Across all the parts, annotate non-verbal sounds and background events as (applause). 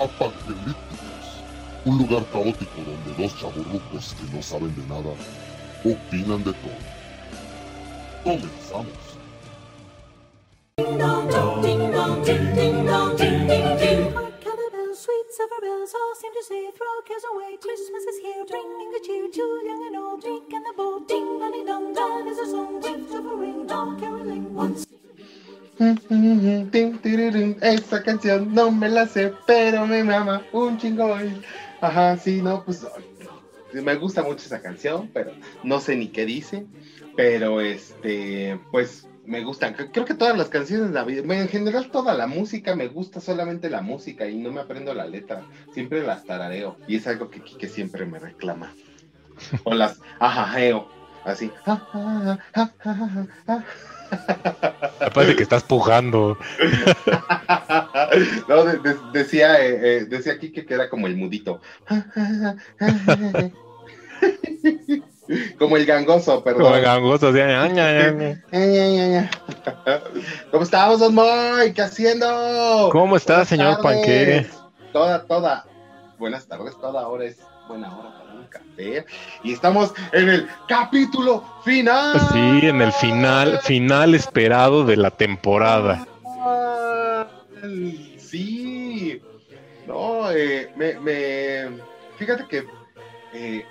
a un lugar caótico donde dos chaburrucos que no saben de nada opinan de todo. Comenzamos. Silver bells, all seem to say, throw away. Christmas is here, cheer to young and old. The. Esa canción no me la sé, pero me mama un chingo. Ajá, sí, no, pues me gusta mucho esa canción, pero no sé ni qué dice. Pero este, pues me gustan. Cre- Creo que todas las canciones, bueno, en general toda la música, me gusta solamente la música y no me aprendo la letra. Siempre las tarareo. Y es algo que Kike siempre me reclama. O las ajajeo, así. Me parece que estás pujando. (laughs) no, de- de- decía, eh, eh, decía Kike que era como el mudito. (laughs) como el gangoso, perdón. Como gangoso, así, ña, ña. (laughs) ¿Cómo estamos, Don Moy? ¿Qué haciendo? ¿Cómo está, Buenas señor tardes. Panqué? Toda, toda. Buenas tardes, toda hora es buena hora Y estamos en el capítulo final. Sí, en el final, final esperado de la temporada. Sí. No, eh, me, me- Fíjate que, eh,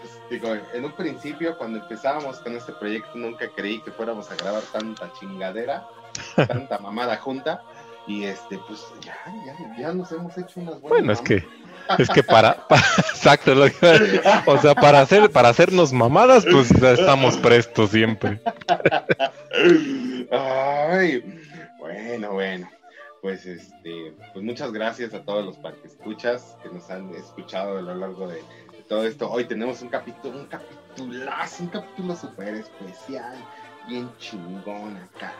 pues, digo, en un principio, cuando empezábamos con este proyecto, nunca creí que fuéramos a grabar tanta chingadera, (laughs) tanta mamada junta. Y este, pues ya, ya, ya nos hemos hecho unas buenas. Bueno, es que, es que para, pa- (laughs) exacto, que- o sea, para hacer, para hacernos mamadas, pues estamos prestos siempre. Ay, bueno, bueno. Pues este, pues muchas gracias a todos los escuchas que nos han escuchado a lo largo de, todo esto. Hoy tenemos un capítulo, un capitulazo, un capítulo súper especial, bien chingón acá.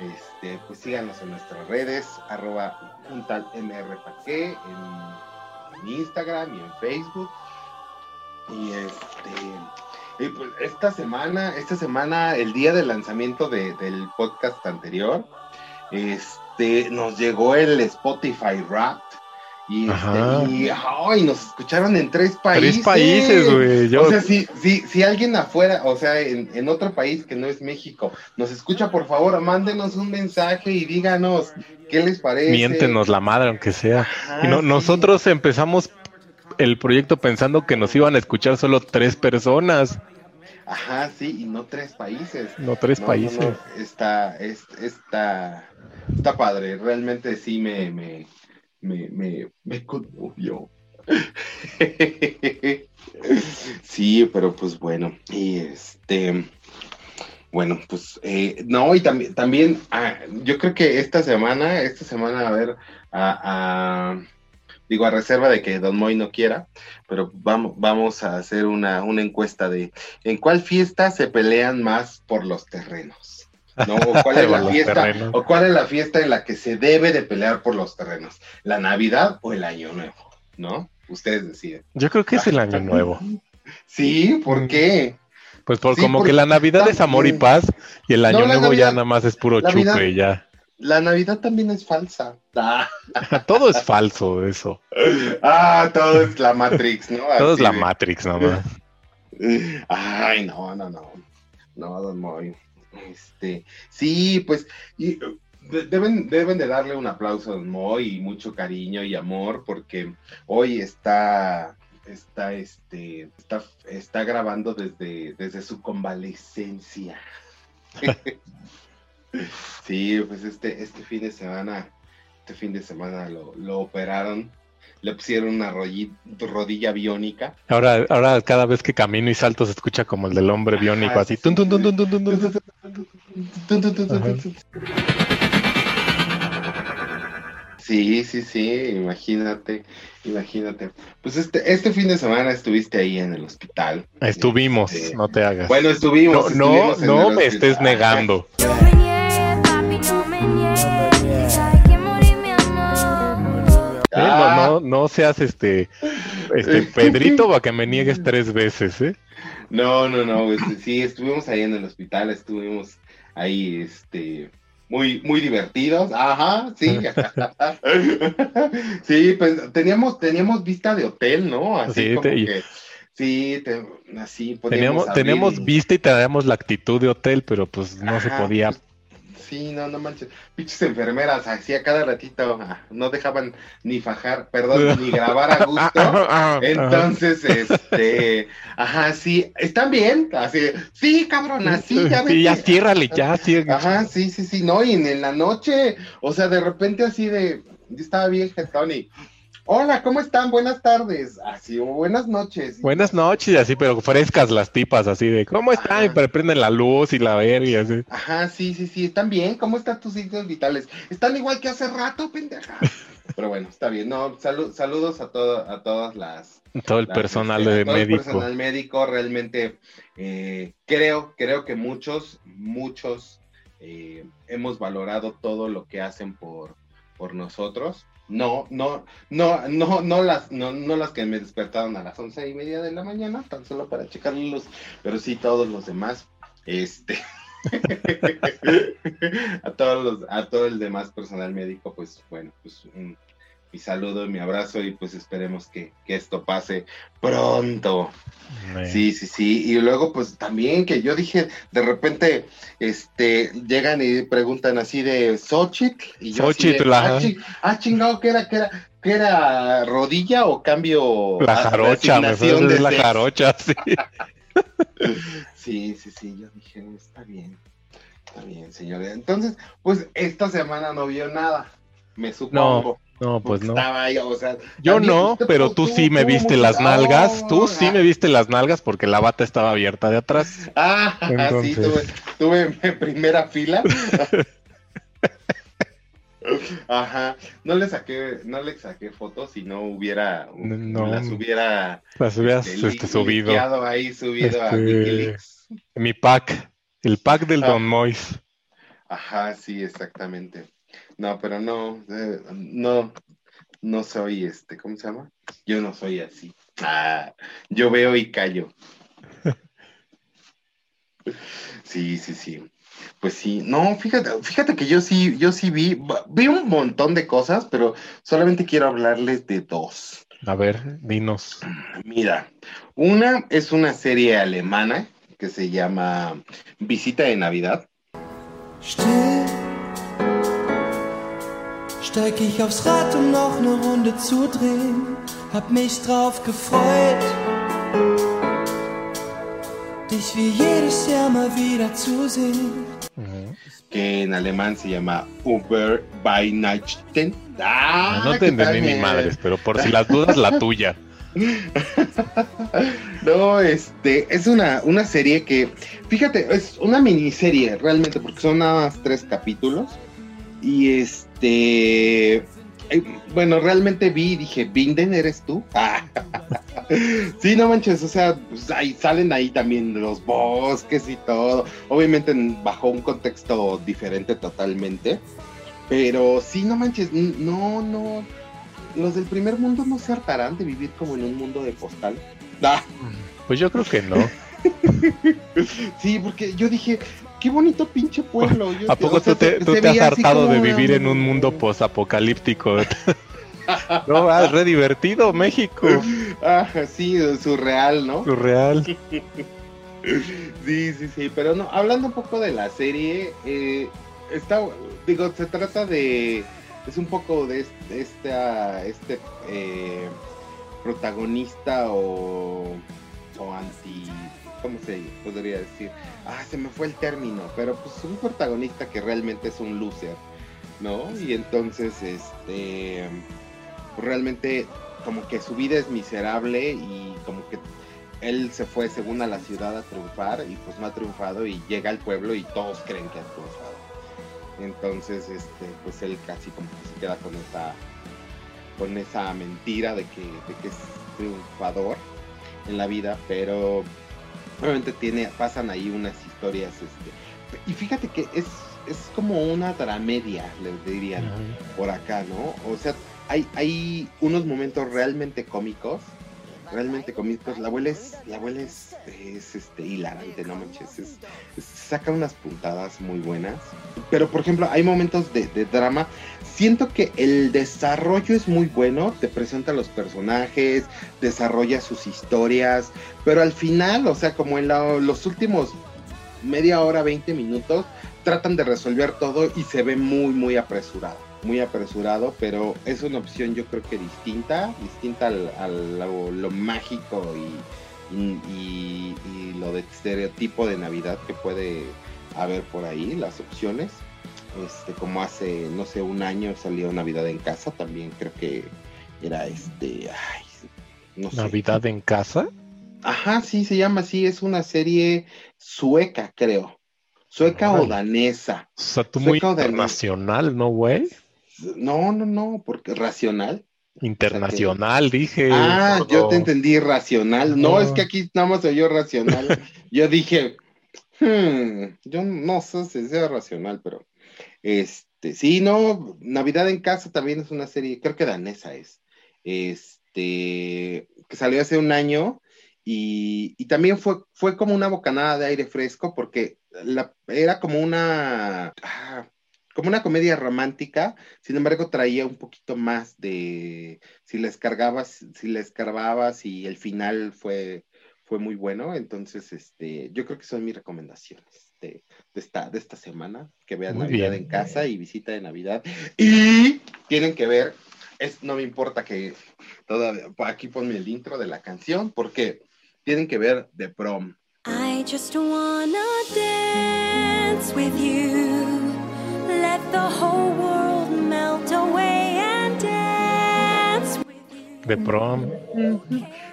Este, pues síganos en nuestras redes, arroba un tal mrpaque, en, en Instagram y en Facebook. Y este, y pues esta semana, esta semana, el día del lanzamiento de- del podcast anterior, este, nos llegó el Spotify Wrapped. Y, este, y ay, nos escucharon en tres países. Tres países, güey. Yo, O sea, si, si, si alguien afuera, o sea, en, en otro país que no es México, nos escucha, por favor, mándenos un mensaje y díganos qué les parece. miéntenos la madre, aunque sea. Ajá, Y no, sí. nosotros empezamos el proyecto pensando que nos iban a escuchar solo tres personas, Ajá, sí, y no tres países. no tres No, países. no, no, Está, es- está, está padre. Realmente sí me, me, me, me, me conmovió. (laughs) sí, pero pues bueno. Y este, bueno, pues eh, no, y también, también, ah, yo creo que esta semana, esta semana, a ver, a, digo, a reserva de que Don Moy no quiera, pero vamos, vamos a hacer una, una encuesta de ¿En cuál fiesta se pelean más por los terrenos? ¿No? ¿O cuál (laughs) es la fiesta? ¿O cuál es la fiesta en la que se debe de pelear por los terrenos? ¿La Navidad o el Año Nuevo? ¿No? Ustedes deciden. Yo creo que es el año nuevo. (laughs) Sí, ¿por qué? Pues por Sí, como porque que la Navidad es amor y paz y el año No, nuevo ya nada más es puro Navidad- chupe ya. La Navidad también es falsa. Ah, (laughs) Todo es falso eso. ah, todo es la Matrix, ¿no? Todo es la de- Matrix nomás. Ay, no, no, no. No, don Moy. Este, sí, pues, y, de- deben, deben de darle un aplauso a don Moy y mucho cariño y amor, porque hoy está, está, este, está, está grabando desde, desde su convalescencia. (laughs) sí, pues este, este fin de semana, este fin de semana lo, lo operaron. Le pusieron una rodilla biónica. Ahora, ahora cada vez que camino y salto se escucha como el del hombre biónico, Ajá, así. sí, sí, sí. imagínate, imagínate. Pues este, este fin de semana estuviste ahí en el hospital. Estuvimos, Este, no te hagas. Bueno, estuvimos. no, no, estuvimos me hospital. estés negando. ¿Eh? No, no, no seas este, este (laughs) Pedrito para que me niegues tres veces, ¿eh? No, no, no, este, sí, estuvimos ahí en el hospital, estuvimos ahí, este, muy, muy divertidos. Ajá, sí. (laughs) sí, pues teníamos, teníamos vista de hotel, ¿no? Así Sí, como te- que, sí, te- así podíamos Teníamos, abrir teníamos y- vista y teníamos la actitud de hotel, pero pues no se podía. pues, Sí, no, no manches. Pinches enfermeras, así a cada ratito ah, no dejaban ni fajar, perdón, (laughs) ni grabar a gusto. Entonces, este, ajá, sí, están bien, así, sí, cabrón, así, (laughs) ya Sí, ya ciérrale, ya, sí. Ajá, sí, sí, sí, no, y en, en la noche, o sea, de repente así de, yo estaba bien jetón y, hola, ¿cómo están? Buenas tardes, así, o buenas noches. Buenas noches, y así, pero frescas las tipas, así de, ¿cómo están? Y Ajá. pero prenden la luz y la verga y así. Ajá, sí, sí, sí, están bien, ¿cómo están tus signos vitales? Están igual que hace rato, pendeja. (laughs) Pero bueno, está bien, no, salu- saludos a, todo, a todas las... Todo el las, personal este, a de todo el médico. personal médico, realmente, eh, creo, creo que muchos, muchos eh, hemos valorado todo lo que hacen por, por nosotros. No, no, no, no, no las, no, no las que me despertaron a las once y media de la mañana, tan solo para checar luz, pero sí todos los demás, este, (laughs) a todos los, a todo el demás personal médico, pues bueno, pues un, mi saludo, mi abrazo y pues esperemos que, que esto pase pronto. Sí, sí, sí. Y luego, pues también que yo dije, de repente, este, llegan y preguntan así de Xochitl. Y yo de, Xochitl, ajá. ah, chi- ah, chingado, ¿qué era, qué era, qué era rodilla o cambio? La jarocha, me fue de la jarocha, sí. (laughs) Sí, sí, sí, yo dije, está bien, está bien, señor. Entonces, pues esta semana no vio nada, me supongo. No, pues no. Estaba ahí, o sea, Yo no, usted, pero pues, tú sí me viste las nalgas. Oh, Tú sí ah. me viste las nalgas porque la bata estaba abierta de atrás. (laughs) Ah, sí, Entonces. tuve, tuve en primera fila. (laughs) Ajá, no le saqué, no le saqué fotos si no hubiera, No. las hubiera Las hubieras este, este, li- subido. ahí, subido a Este. Mi pack. El pack del Ah. Don Mois. Ajá, sí, exactamente. No, pero no, eh, no, no soy este, ¿cómo se llama? Yo no soy así. Ah, yo veo y callo. (laughs) Sí, sí, sí. Pues sí, no, fíjate, fíjate que yo sí, yo sí vi, vi un montón de cosas, pero solamente quiero hablarles de dos. A ver, dinos. (clears throat) Mira, una es una serie alemana que se llama Visita de Navidad. Steig ich aufs Rad, um noch eine Runde zu drehen. Hab mich drauf gefreut, dich wie jedes Jahr mal wieder zu sehen. que en alemán se llama Uber by Nighten. Ah, no te ¿qué tal, entendí ni men? madres, pero por si las dudas, la tuya. (laughs) No, este, es una, una serie que, fíjate, es una miniserie realmente, porque son nada más tres capítulos. Y este, eh, bueno, realmente vi y dije, Binden, ¿eres tú? (laughs) Sí, no manches, o sea, pues ahí salen ahí también los bosques y todo. Obviamente en- bajo un contexto diferente totalmente. Pero sí, no manches, no, no. Los del primer mundo no se hartarán de vivir como en un mundo de postal. (laughs) Pues yo creo que no. sí, porque yo dije, qué bonito pinche pueblo. (laughs) Yo- ¿A poco o sea, tú te, se- tú se te has hartado de vivir en un mundo posapocalíptico? (laughs) No, ah, es re divertido, México. Ah, sí, surreal, ¿no? Surreal. (laughs) Sí, sí, sí, pero no, hablando un poco de la serie, eh, está, digo, se trata de, es un poco de, este eh, protagonista o, o anti, ¿cómo se podría decir? Ah, se me fue el término, pero pues un protagonista que realmente es un loser, ¿no? Y entonces, este, realmente como que su vida es miserable y como que él se fue según a la ciudad a triunfar y pues no ha triunfado y llega al pueblo y todos creen que ha triunfado. Entonces, este, pues él casi como que se queda con esa, con esa mentira de que, de que es triunfador en la vida, pero obviamente tiene, pasan ahí unas historias, este, y fíjate que es, es como una dramedia, les dirían por acá, ¿no? O sea, hay, hay unos momentos realmente cómicos realmente cómicos. La abuela es, la abuela es, es, este, hilarante, no manches. Es, es- saca unas puntadas muy buenas. Pero, por ejemplo, hay momentos de, de drama. Siento que el desarrollo es muy bueno. Te presenta los personajes, desarrolla sus historias. Pero al final, o sea, como en la- los últimos media hora, 20 minutos, tratan de resolver todo y se ve muy, muy apresurado. Muy apresurado, pero es una opción yo creo que distinta, distinta al- lo, mágico y lo de estereotipo de Navidad que puede haber por ahí, las opciones. Este, como hace, no sé, un año salió Navidad en casa, también creo que era este, ay, no sé. Navidad en casa. Ajá, sí, se llama así, es una serie sueca, creo. Sueca o danesa. O sea, tú muy Sueca internacional, ¿no, güey? No, no, no, porque racional. Internacional, dije. ah, yo te entendí racional. No, Ah. es que aquí nada más se oyó racional. (laughs) yo dije, hmm, yo no sé si sea racional, pero este, sí, no, Navidad en casa también es una serie, creo que danesa es. Este, que salió hace un año y, también fue, fue como una bocanada de aire fresco porque era como una, ah, como una comedia romántica, sin embargo traía un poquito más de, si les cargabas, si les escarbabas y el final fue, fue muy bueno, entonces este, yo creo que son mis recomendaciones de, de esta, de esta semana, que vean Muy Navidad bien. en casa y visita de Navidad y tienen que ver, es, no me importa que todavía, aquí ponme el intro de la canción, porque tienen que ver The Prom. I just wanna dance with you. Let the whole De prom.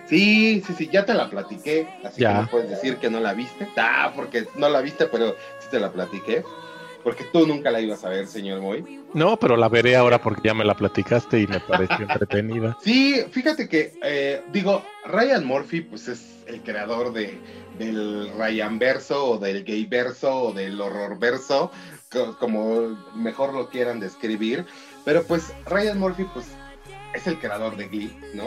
Sí, sí, sí, ya te la platiqué, así Ya. que no puedes decir que no la viste. Ah, porque no la viste, pero sí te la platiqué. Porque tú nunca la ibas a ver, señor Moy. No, pero la veré ahora porque ya me la platicaste y me pareció (laughs) entretenida. Sí, fíjate que, eh, digo, Ryan Murphy, pues es el creador de, del Ryan verso o del gay verso o del horror verso, co- como mejor lo quieran describir. Pero pues Ryan Murphy, pues es el creador de Glee, ¿no?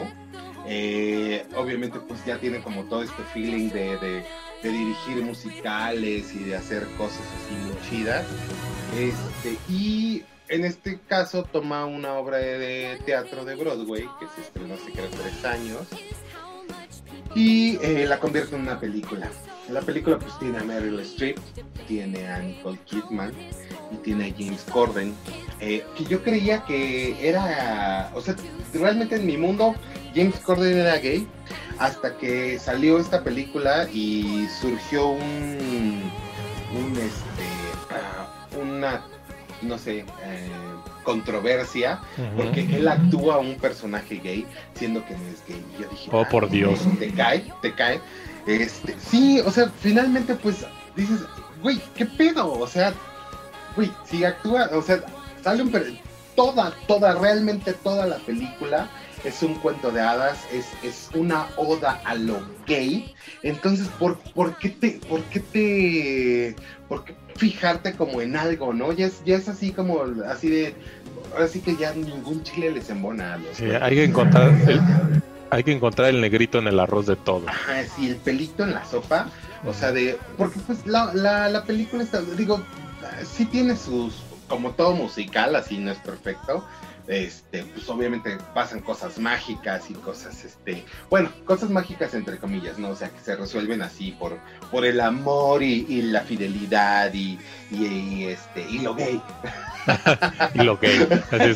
Eh, obviamente, pues ya tiene como todo este feeling de, de- dirigir musicales y de hacer cosas así muy chidas. Este, y en este caso toma una obra de, de teatro de Broadway que se estrenó hace creo tres años y eh, la convierte en una película. La película pues tiene a Meryl Streep, tiene a Nicole Kidman y tiene a James Corden, eh, que yo creía que era, o sea, realmente en mi mundo James Corden era gay hasta que salió esta película y surgió un, un este, ah, una, no sé, eh, controversia porque él actúa un personaje gay siendo que no es gay. Y yo dije, Oh, "Ah, por Dios. Te cae, te cae. Este, sí, o sea, finalmente pues dices, güey, ¿qué pedo? O sea, güey, si actúa, o sea, sale un per- toda, toda, realmente toda la película es un cuento de hadas, es, es una oda a lo gay. Entonces, ¿por, por qué te, por qué te, por qué fijarte como en algo, no? Ya es, ya es así como, así de, ahora sí que ya ningún chile les embona a los Sí, hay que encontrar el, hay que encontrar el negrito en el arroz de todo. Ajá, sí, el pelito en la sopa, o sea, de, porque pues la, la, la película está, digo, sí tiene sus, como todo musical, así no es perfecto, este, pues obviamente pasan cosas mágicas y cosas, este, bueno, cosas mágicas entre comillas, ¿no? O sea, que se resuelven así por, por el amor y, y la fidelidad y, y, y, este, y lo gay. (laughs) Y lo gay.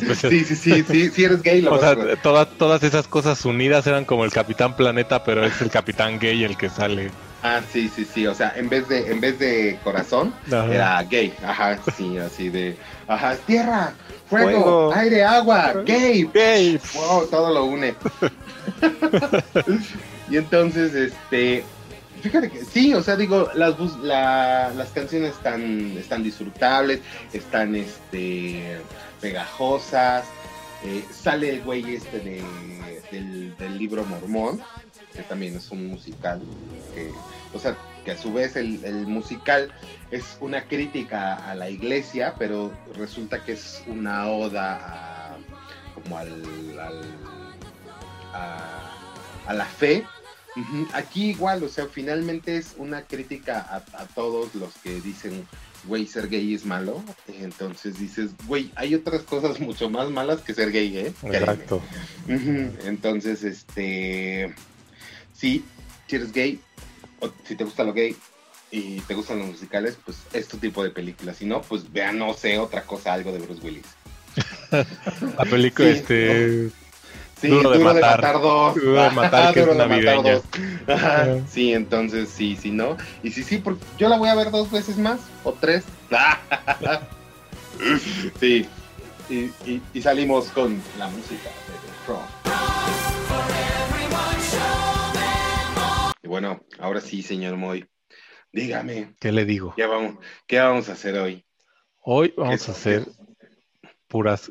Pues, Sí, sí, sí, sí, si eres gay lo O sea, a- toda- todas esas cosas unidas eran como el Capitán Planeta, pero es el Capitán Gay el que sale. Ah, sí, sí, sí, o sea, en vez de, en vez de corazón, Ajá. Era gay, ajá, sí, así de, ajá, tierra, fuego, Fuego. aire, agua, gay, Gay. wow, todo lo une. y entonces, este, fíjate que sí, o sea, digo, las, la- las canciones están, están disfrutables, están, este, pegajosas, eh, sale el güey este de, del, del libro mormón, que también es un musical, que, o sea, que a su vez el, el musical es una crítica a la iglesia, pero resulta que es una oda a, como al, al- a- a la fe. Aquí igual, o sea, finalmente es una crítica a, a todos los que dicen, güey, ser gay es malo. Entonces dices, güey, hay otras cosas mucho más malas que ser gay, ¿eh? Exacto. Entonces, este, sí, si eres gay, o si te gusta lo gay y te gustan los musicales, pues es tu tipo de película. Si no, pues vean, no sé, otra cosa, algo de Bruce Willis. (laughs) La película, Sí, este. Sí, Duro de Duro de matar. matar dos. Duro de matar, que es de matar navideña. dos. Ajá, Ajá. Sí, entonces sí, sí, no. Y sí, sí, porque yo la voy a ver dos veces más o tres. (laughs) Sí. Y, y- y salimos con la música de The bueno, ahora sí, señor Moy. Dígame, ¿Qué le digo? ¿qué vamos, qué vamos a hacer hoy? Hoy vamos ¿Qué- a hacer puras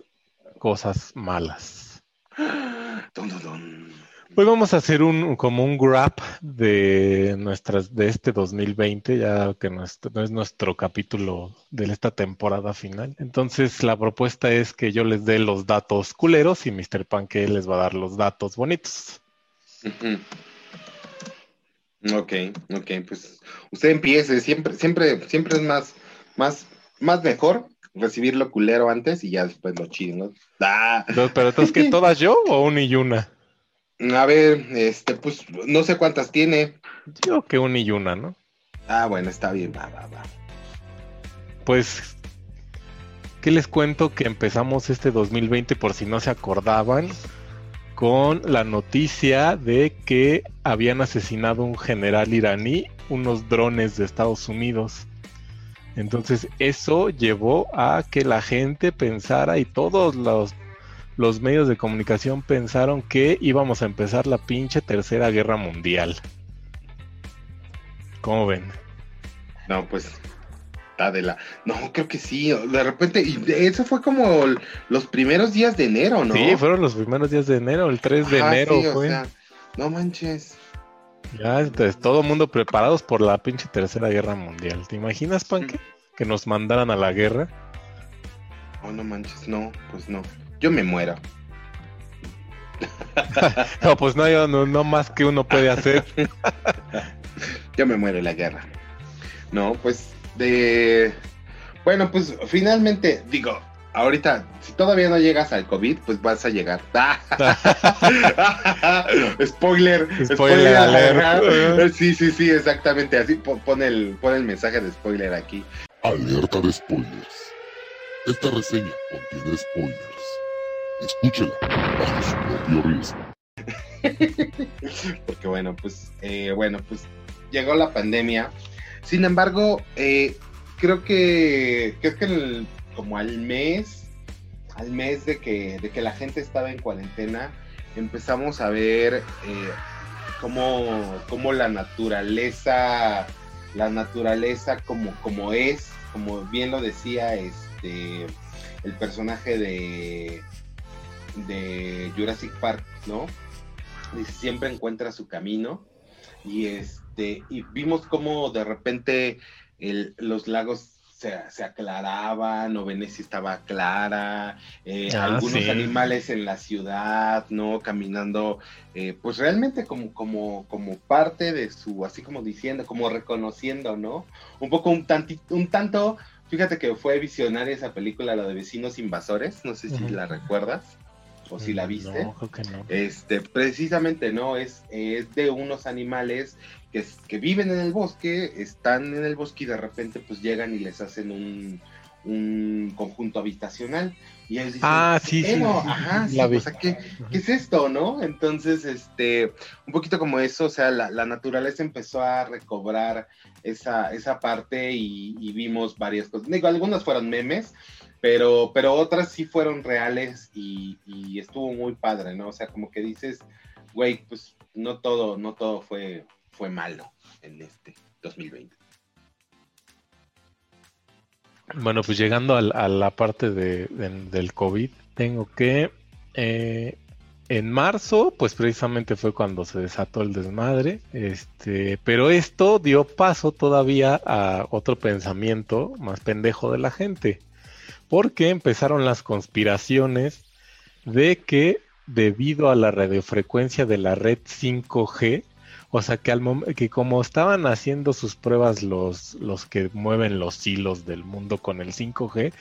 cosas malas. (gasps) Dun. Hoy vamos a hacer un como un grab de nuestras de este 2020, ya que no es nuestro capítulo de esta temporada final. Entonces la propuesta es que yo les dé los datos culeros y Mr. Panque les va a dar los datos bonitos. Ok, ok, pues usted empiece, siempre, siempre, siempre es más, más, más mejor recibir lo culero antes y ya después lo chido, ¿no? Ah, Entonces, pero entonces que (laughs) todas yo o una y una. a ver, este, pues no sé cuántas tiene. Yo que una y una, ¿no? Ah, bueno, está bien, va, va, va. Pues, ¿qué les cuento? Que empezamos este 2020, por si no se acordaban, con la noticia de que habían asesinado a un general iraní, unos drones de Estados Unidos. Entonces, eso llevó a que la gente pensara y todos los, los medios de comunicación pensaron que íbamos a empezar la pinche tercera guerra mundial. ¿Cómo ven? No, pues de la. No, creo que sí. De repente, y eso fue como los primeros días de enero, ¿no? Sí, fueron los primeros días de enero, el 3 de Ajá, enero sí, o fue. sea, no manches. Ya, entonces, todo mundo preparados por la pinche tercera guerra mundial. ¿Te imaginas, Panque? Que nos mandaran a la guerra. Oh, no manches, no, pues no. Yo me muero. (laughs) No, pues no, yo no, no más que uno puede hacer. (laughs) Yo me muero en la guerra. No, pues de. Bueno, pues finalmente, digo, ahorita, si todavía no llegas al COVID, pues vas a llegar. (laughs) spoiler, spoiler, Spoiler alert. Sí, sí, sí, exactamente. Así po- pon el, pon el mensaje de spoiler aquí. Alerta de spoilers. Esta reseña contiene spoilers. Escúchela bajo su propio riesgo. (laughs) Porque bueno, pues, eh, bueno, pues llegó la pandemia. Sin embargo, eh, creo que, creo que el- como al mes, al mes de que, de que la gente estaba en cuarentena, empezamos a ver eh, cómo, cómo la naturaleza, la naturaleza como, como es, como bien lo decía este el personaje de, de Jurassic Park, ¿no? Siempre encuentra su camino y este y vimos cómo de repente el- los lagos se, se aclaraban o Venecia estaba clara eh, Ah, algunos sí. animales en la ciudad no caminando eh, pues realmente como como como parte de su así como diciendo como reconociendo no un poco un tantito un tanto fíjate que fue visionaria esa película la de vecinos invasores no sé si la recuerdas o si la viste No, creo que no. este, precisamente, ¿no? Es, es de unos animales que, que viven en el bosque, están en el bosque y de repente pues llegan y les hacen un, un conjunto habitacional. Y ellos dicen, Ah, sí, sí, "Pero, sí, ajá, sí, o sea, ¿qué, qué es esto, no? Entonces, este, un poquito como eso, o sea, la, la naturaleza empezó a recobrar esa, esa parte y, y vimos varias cosas. Digo, algunas fueron memes, pero, pero otras sí fueron reales y, estuvo muy padre, ¿no? O sea, como que dices, güey, pues no todo, no todo fue, fue malo en este 2020. Bueno, pues llegando a, la parte de, de- del COVID, tengo que eh, en marzo, pues precisamente fue cuando se desató el desmadre, este, pero esto dio paso todavía a otro pensamiento más pendejo de la gente, porque empezaron las conspiraciones de que debido a la radiofrecuencia de la red 5G. O sea que, al que como estaban haciendo sus pruebas los, los que mueven los hilos del mundo con el 5G,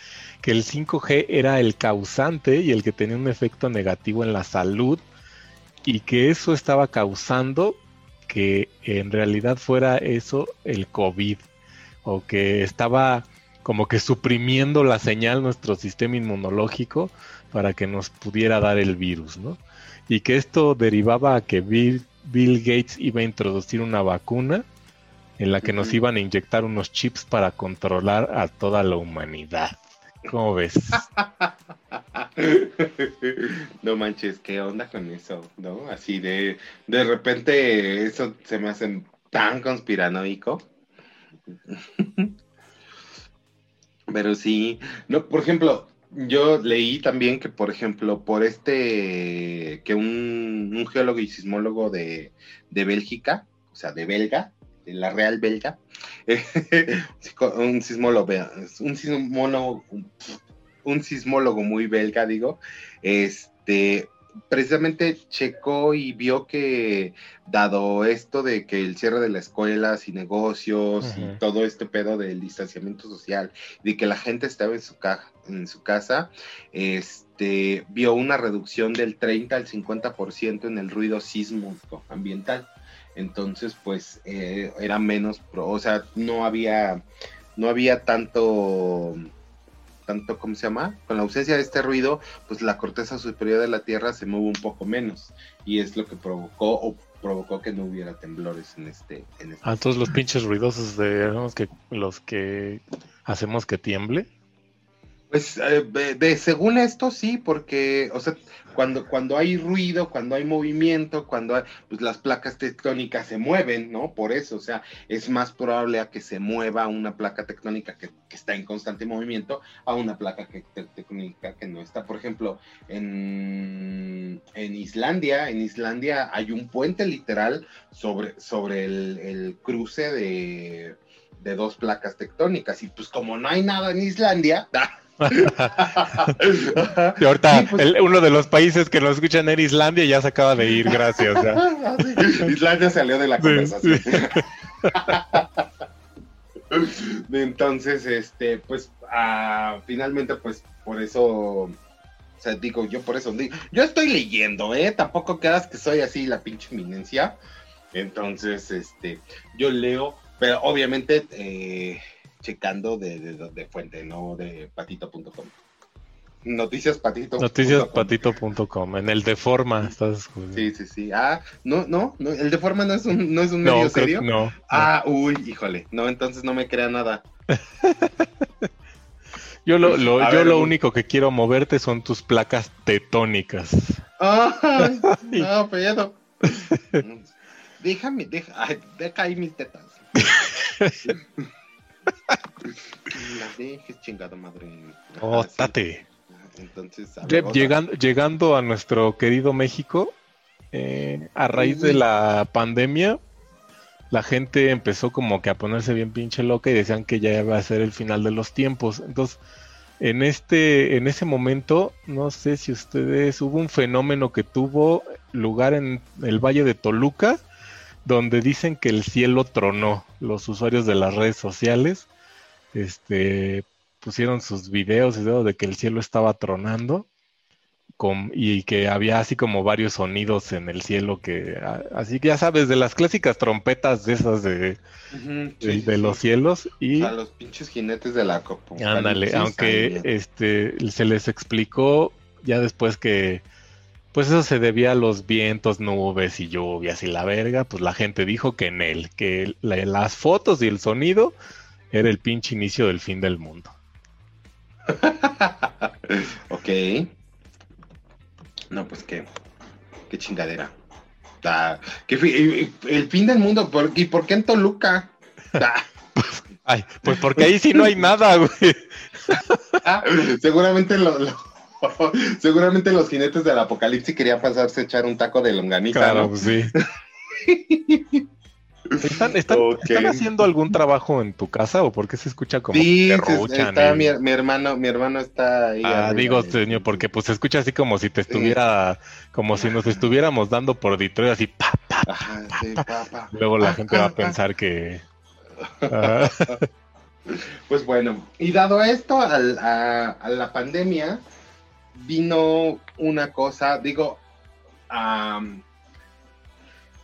que el 5G era el causante y el que tenía un efecto negativo en la salud y que eso estaba causando que en realidad fuera eso el COVID o que estaba como que suprimiendo la señal nuestro sistema inmunológico para que nos pudiera dar el virus, ¿no? Y que esto derivaba a que Bill, Bill Gates iba a introducir una vacuna en la que nos iban a inyectar unos chips para controlar a toda la humanidad. ¿Cómo ves? (laughs) no manches, ¿qué onda con eso? ¿No? Así de, de repente eso se me hace tan conspiranoico. (laughs) Pero sí, no, por ejemplo, yo leí también que, por ejemplo, por este, que un, un geólogo y sismólogo de, de Bélgica, o sea, de belga, de la Real Belga, (laughs) un sismólogo, un sismólogo, un sismólogo muy belga, digo, este, precisamente checó y vio que dado esto de que el cierre de las escuelas y negocios y todo este pedo del distanciamiento social, de que la gente estaba en su, ca- en su casa, este, vio una reducción del 30 al 50% en el ruido sísmico ambiental. Entonces, pues, eh, era menos, pro- o sea, no había, no había tanto, tanto, ¿cómo se llama? Con la ausencia de este ruido, pues la corteza superior de la Tierra se mueve un poco menos y es lo que provocó o provocó que no hubiera temblores en este, en este A todos los pinches ruidosos de que, los que hacemos que tiemble. Pues eh, de, según esto sí, porque, o sea, cuando, cuando hay ruido, cuando hay movimiento, cuando hay, pues las placas tectónicas se mueven, ¿no? Por eso, o sea, es más probable a que se mueva una placa tectónica que, que está en constante movimiento a una placa que, te- tectónica que no está. Por ejemplo, en, en Islandia, en Islandia hay un puente literal sobre, sobre el, el cruce de, de dos placas tectónicas. Y pues como no hay nada en Islandia... (laughs) (laughs) Y ahorita Sí, pues- el- uno de los países que nos escuchan era Islandia y ya se acaba de ir, gracias. (laughs) Islandia salió de la Sí, conversación. (laughs) Entonces, este, pues, ah, finalmente, pues, por eso, o sea, digo, yo por eso digo, yo estoy leyendo, ¿eh? Tampoco quedas que soy así la pinche eminencia. Entonces, este, yo leo, pero obviamente, eh, checando de, de, de fuente, no de patito.com. Noticias patito. Noticiaspatito.com, en el de forma, estás Sí, sí, sí. Ah, no, no, no, el de forma no es un, no es un No, medio creo- serio. no, no. Ah, uy, híjole. No, entonces no me crea nada. (laughs) Yo lo, yo ver, lo único que quiero moverte son tus placas tetónicas. Ay, (laughs) no, pedo. Déjame, deja, deja ahí mis tetas. (laughs) Dejes, chingada madre. Oh, sí. tate. Entonces, Jeb, llegando, llegando a nuestro querido México, eh, a raíz de la pandemia, la gente empezó como que a ponerse bien pinche loca y decían que ya iba a ser el final de los tiempos. Entonces, en este, en ese momento, no sé si ustedes, hubo un fenómeno que tuvo lugar en el Valle de Toluca, donde dicen que el cielo tronó. Los usuarios de las redes sociales, este, pusieron sus videos y todo de que el cielo estaba tronando con- y que había así como varios sonidos en el cielo que a- así que ya sabes de las clásicas trompetas de esas de, Ujú, de- sí, sí, de sí. los cielos y A los pinches jinetes de la copa. ándale aunque este se les explicó ya después que pues eso se debía a los vientos, nubes y lluvias y la verga, pues la gente dijo que en él, que la- las fotos y el sonido era el pinche inicio del fin del mundo. (laughs) ok. No, pues qué. Qué chingadera. Ah, fi- el fin del mundo. ¿por, ¿Y por qué en Toluca? (laughs) Ah, Ay, pues porque ahí sí no hay nada, güey. ah, seguramente lo- lo- seguramente los jinetes del apocalipsis querían pasarse a echar un taco de longaniza, Claro, ¿no? pues sí. (laughs) ¿Están, están, Ok. están haciendo algún trabajo en tu casa o por qué se escucha como Sí, que se- está y- mi, mi hermano, mi hermano está ahí. Ah, arriba digo, señor, porque pues se escucha así como si te estuviera, como si nos estuviéramos dando por Detroit, así, pa, pa. Ajá, sí, papá. Luego la gente va a (laughs) pensar que... (laughs) Ah, Pues bueno, y dado esto al- a, a la pandemia, vino una cosa, digo,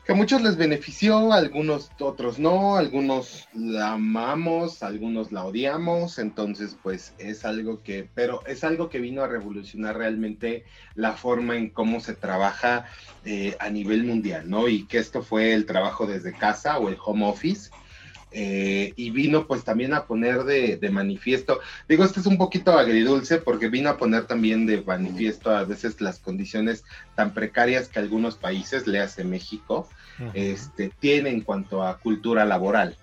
que a muchos les benefició, a algunos otros no, algunos la amamos, algunos la odiamos, entonces pues es algo que, pero es algo que vino a revolucionar realmente la forma en cómo se trabaja eh, a nivel mundial, ¿no? Y que esto fue el trabajo desde casa o el home office. Eh, y vino pues también a poner de, de manifiesto, digo, esto es un poquito agridulce porque vino a poner también de manifiesto a veces las condiciones tan precarias que algunos países, le hace México, este, tiene en cuanto a cultura laboral,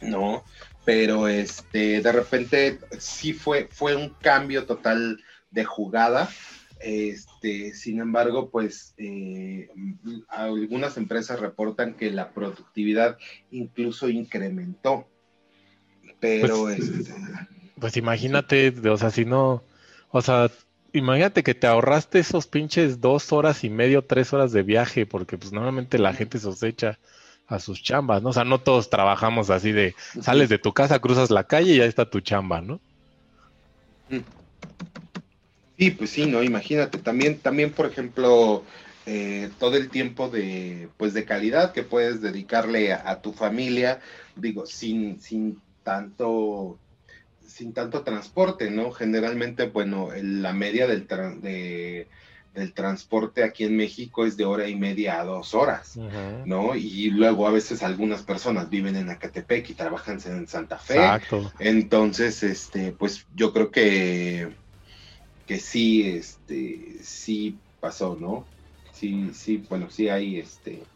¿no? Pero este, de repente sí fue, fue un cambio total de jugada. Este, sin embargo, pues eh, algunas empresas reportan que la productividad incluso incrementó. Pero Pues, este, Pues imagínate, o sea, si no, o sea, imagínate que te ahorraste esos pinches dos horas y medio, tres horas de viaje, porque pues normalmente la gente se os echa a sus chambas, ¿no? O sea, no todos trabajamos así de, sales de tu casa, cruzas la calle y ya está tu chamba, ¿no? Sí, pues sí, no, imagínate, también, también, por ejemplo, eh, todo el tiempo de, pues, de calidad que puedes dedicarle a, a tu familia, digo, sin, sin tanto, sin tanto transporte, ¿no? Generalmente, bueno, el- la media del, tran- de- del transporte aquí en México es de hora y media a dos horas. ¿No? Y luego a veces algunas personas viven en Acatepec y trabajan en Santa Fe. Exacto. Entonces, este, pues yo creo que, que sí, este, sí pasó, ¿no? Sí, sí, bueno, sí hay, este,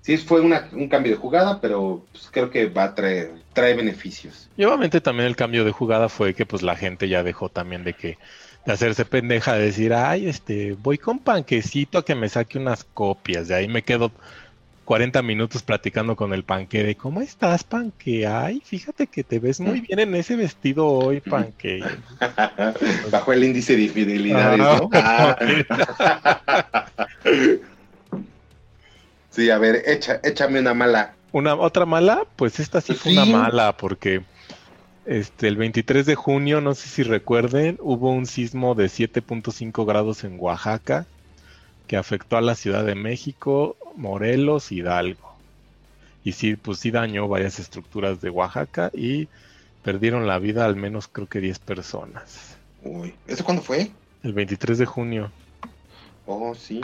sí fue una- un cambio de jugada, pero pues, creo que va a traer, trae beneficios. Y obviamente también el cambio de jugada fue que pues la gente ya dejó también de que de hacerse pendeja de decir, ay, este, voy con panquecito a que me saque unas copias, de ahí me quedo 40 minutos platicando con el panque de ¿cómo estás, panque? Ay, fíjate que te ves muy bien en ese vestido hoy, panque. (laughs) Bajo el índice de infidelidades, (laughs) Ah, ¿no? Ah. (laughs) sí, a ver, echa, échame una mala. Una otra mala, pues esta sí fue una mala porque este el 23 de junio, no sé si recuerden, hubo un sismo de 7.5 grados en Oaxaca que afectó a la Ciudad de México, Morelos, Hidalgo. Y sí, pues sí dañó varias estructuras de Oaxaca y perdieron la vida al menos creo que 10 personas. Uy, ¿eso cuándo fue? El 23 de junio. Oh, sí.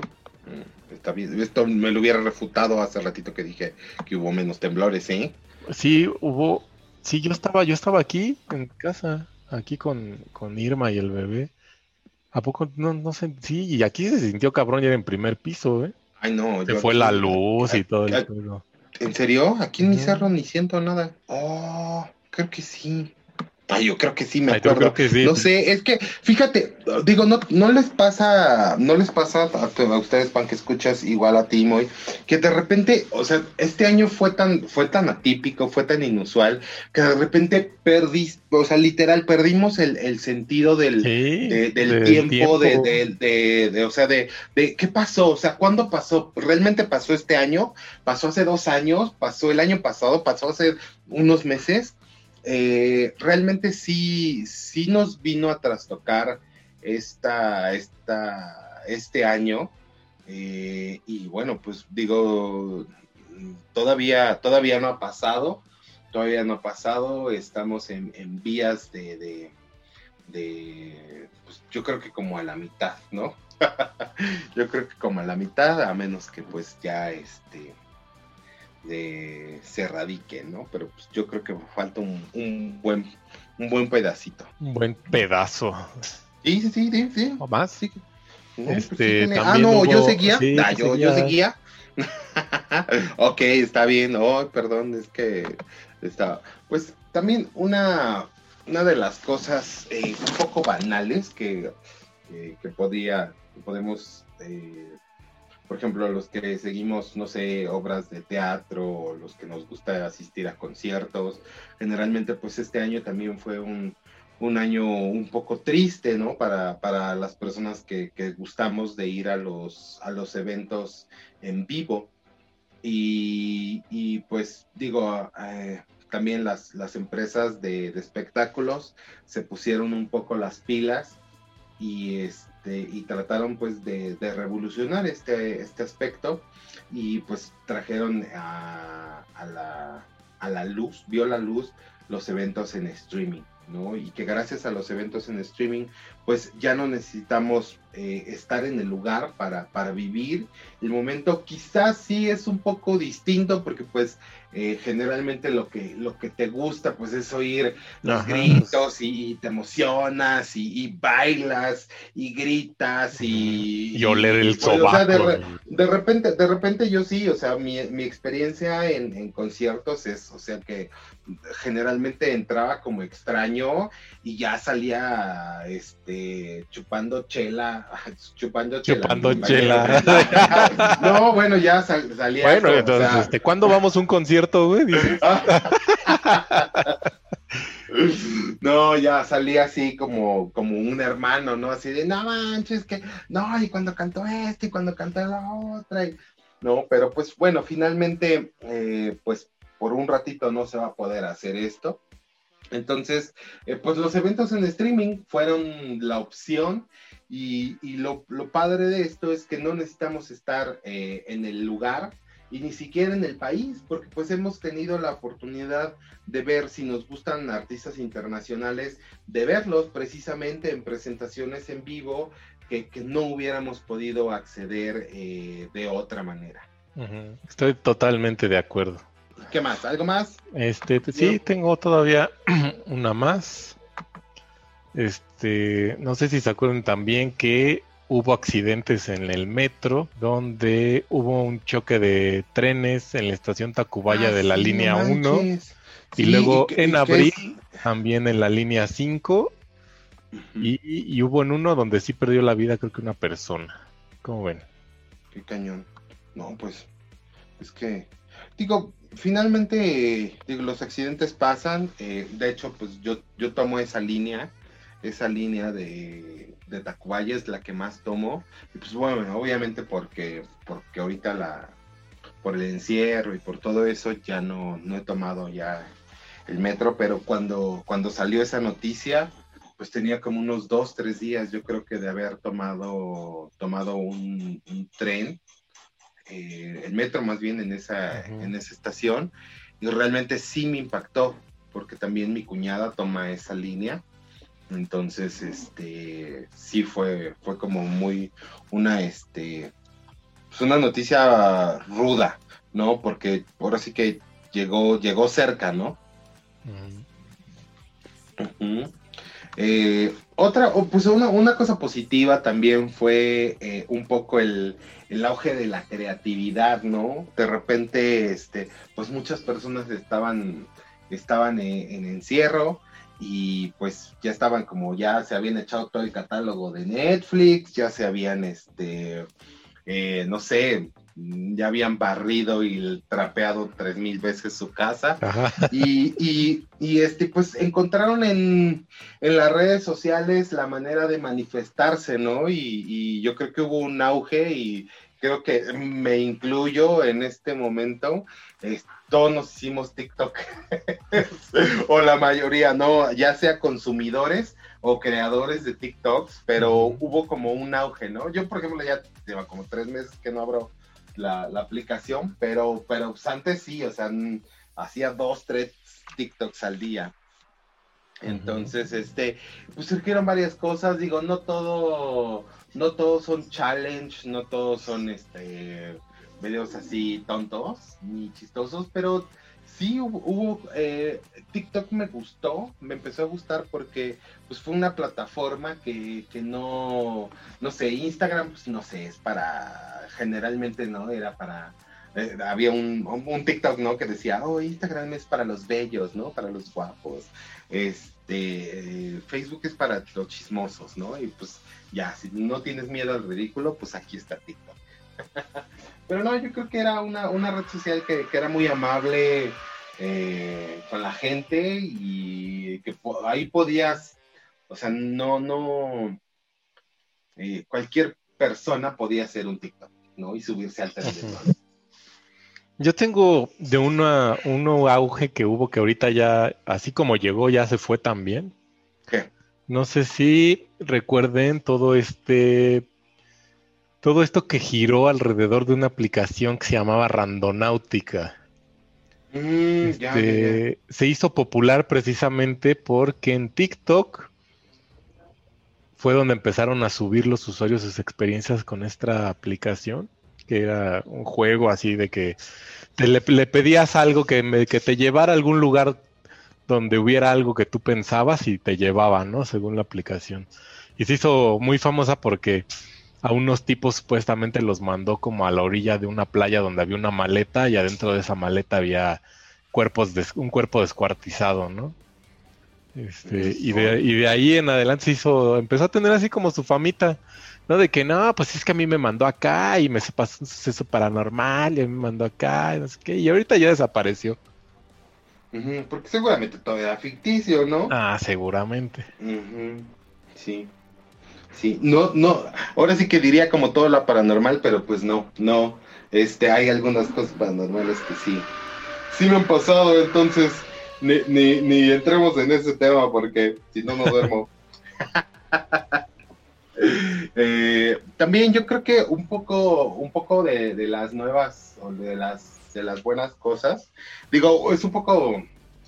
Mm, Está bien. Esto me lo hubiera refutado hace ratito que dije que hubo menos temblores, ¿eh? Sí, hubo, sí, yo estaba, yo estaba aquí en casa, aquí con, con Irma y el bebé. ¿A poco? No, no sé, sí, y aquí se sintió cabrón y era en primer piso, ¿eh? Ay, no. Se yo fue la luz y todo el ay, pedo. ¿En serio? Aquí en mi cerro ni siento nada. Oh, creo que sí. Ay, yo creo que sí, me Ay, yo acuerdo. creo que sí. No sé, es que, fíjate, digo, no, no les pasa, no les pasa a, ustedes, pan que escuchas, igual a ti, Moy, que de repente, o sea, este año fue tan, fue tan atípico, fue tan inusual, que de repente perdí, o sea, literal, perdimos el, el sentido del, Sí, de- del del tiempo, De, de, de- de- o sea, de, de qué pasó, o sea, ¿cuándo pasó? ¿Realmente pasó este año? ¿Pasó hace dos años? ¿Pasó el año pasado? ¿Pasó hace unos meses? Eh, realmente sí, sí nos vino a trastocar esta, esta, este año. eh, y bueno, pues digo, todavía, todavía no ha pasado, todavía no ha pasado, estamos en, en vías de, de, de, pues, yo creo que como a la mitad, ¿no? (laughs) yo creo que como a la mitad, a menos que pues ya este de, se radique, ¿no? Pero pues yo creo que falta un, un buen un buen pedacito. Un buen pedazo. Sí, sí, sí, sí, sí. ¿O más? Sí. No, Este, pues sí ah, no, yo seguía. sí, Ah, yo, yo seguías. seguía. (laughs) ok, está bien. Oh, perdón, es que estaba. Pues también una, una de las cosas eh, un poco banales que, que, que podía, que podemos eh, por ejemplo, los que seguimos, no sé, obras de teatro, o los que nos gusta asistir a conciertos, generalmente pues este año también fue un, un año un poco triste, ¿no? Para, para las personas que, que gustamos de ir a los, a los eventos en vivo. Y, y pues digo, eh, también las, las empresas de, de espectáculos se pusieron un poco las pilas y, este, y trataron pues de, revolucionar este, este aspecto y pues trajeron a, a la, a la luz, vio la luz los eventos en streaming. ¿no? Y que gracias a los eventos en streaming, pues ya no necesitamos eh, estar en el lugar para, para vivir. El momento quizás sí es un poco distinto porque pues eh, generalmente lo que, lo que te gusta pues es oír los Ajá. gritos y, y te emocionas y, y bailas y gritas y... Y oler el pues, o sea, de, sobaco. re- de repente, de repente yo sí, o sea, mi, mi experiencia en, en conciertos es, o sea, que generalmente entraba como extraño y ya salía, este, chupando chela, (laughs) chupando chela. Chupando chela. (laughs) No, bueno, ya sal- salía. Bueno, o entonces, sea, este, ¿cuándo vamos a un concierto, (laughs) No, ya salía así como, como un hermano, ¿no? Así de, no manches, que, no, y cuando cantó este, y cuando cantó la otra, no, pero pues bueno, finalmente, eh, pues por un ratito no se va a poder hacer esto. Entonces, eh, pues los eventos en streaming fueron la opción y, lo padre de esto es que no necesitamos estar eh, en el lugar y ni siquiera en el país, porque pues hemos tenido la oportunidad de ver si nos gustan artistas internacionales, de verlos precisamente en presentaciones en vivo que, que no hubiéramos podido acceder eh, de otra manera. Estoy totalmente de acuerdo. ¿Y ¿Qué más? ¿Algo más? Este, sí, tengo todavía (clears throat) una más. Este, no sé si se acuerdan también que hubo accidentes en el metro, donde hubo un choque de trenes en la estación Tacubaya Ah, de la sí, no línea 1, manches. y Sí, luego que- en abril es- también en la línea 5, y, y hubo en uno donde sí perdió la vida, creo que una persona. ¿Cómo ven? Qué cañón. No, pues, es que, digo, finalmente, digo, los accidentes pasan. eh, de hecho, pues yo, yo tomo esa línea, esa línea de, de Tacubaya es la que más tomo. Y pues bueno, obviamente porque, porque ahorita la, por el encierro y por todo eso ya no, no he tomado ya el metro, pero cuando, cuando salió esa noticia, pues tenía como unos dos, tres días, yo creo que de haber tomado, tomado un, un tren, eh, el metro más bien en esa, en esa estación, y realmente sí me impactó, porque también mi cuñada toma esa línea. Entonces, este, sí fue, fue como muy una, este, pues una noticia ruda, ¿no? Porque ahora sí que llegó, llegó cerca, ¿no? Eh, otra, o, pues una, una cosa positiva también fue eh, un poco el, el auge de la creatividad, ¿no? De repente, este, pues muchas personas estaban, estaban en, en encierro y pues ya estaban como ya se habían echado todo el catálogo de Netflix, ya se habían, este, eh, no sé, ya habían barrido y trapeado tres mil veces su casa (laughs) y, y, y, este, pues encontraron en, en, las redes sociales la manera de manifestarse, ¿no? Y, y, yo creo que hubo un auge y creo que me incluyo en este momento. Es, todos nos hicimos TikTok, (laughs) o la mayoría, ¿no? Ya sea consumidores o creadores de TikToks, pero hubo como un auge, ¿no? Yo, por ejemplo, ya llevo como tres meses que no abro la, la aplicación, pero, pero pues antes sí, o sea, hacía dos, tres TikToks al día. Entonces, uh -huh. este, pues surgieron varias cosas, digo, no todo, no todos son challenge, no todos son este videos así tontos ni chistosos, pero sí hubo, hubo eh, TikTok me gustó, me empezó a gustar porque pues fue una plataforma que, que no, no sé, Instagram, pues no sé, es para, generalmente no, era para, eh, había un, un, TikTok, ¿no? Que decía, oh, Instagram es para los bellos, ¿no? Para los guapos. Este, Facebook es para los chismosos, ¿no? Y pues ya, si no tienes miedo al ridículo, pues aquí está TikTok. Pero no, yo creo que era una, una red social que, que era muy amable eh, con la gente y que po- ahí podías, o sea, no, no, eh, cualquier persona podía hacer un TikTok, ¿no? Y subirse al teléfono. Yo tengo de una, uno auge que hubo que ahorita ya, así como llegó, ya se fue también. ¿Qué? No sé si recuerden todo este, todo esto que giró alrededor de una aplicación que se llamaba Randonáutica. Mm, ya, ya, ya. Este, se hizo popular precisamente porque en TikTok fue donde empezaron a subir los usuarios sus experiencias con esta aplicación, que era un juego así de que te le, le pedías algo que, me- que te llevara a algún lugar donde hubiera algo que tú pensabas y te llevaba, ¿no? Según la aplicación. Y se hizo muy famosa porque a unos tipos supuestamente los mandó como a la orilla de una playa donde había una maleta y adentro de esa maleta había cuerpos des- un cuerpo descuartizado, ¿no? Este, y, de, y de ahí en adelante se hizo, empezó a tener así como su famita, ¿no? De que no, pues es que a mí me mandó acá y me pasó un suceso paranormal y a mí me mandó acá y no sé qué, y ahorita ya desapareció. Porque seguramente todo era ficticio, ¿no? Ah, seguramente. Ujú, Sí. Sí, no, no, ahora sí que diría como todo lo paranormal, pero pues no, no, este, hay algunas cosas paranormales que sí, sí me han pasado, entonces ni, ni, ni entremos en ese tema porque si no, no duermo. (laughs) Eh, también yo creo que un poco, un poco de, de las nuevas, o de las, de las buenas cosas, digo, es un poco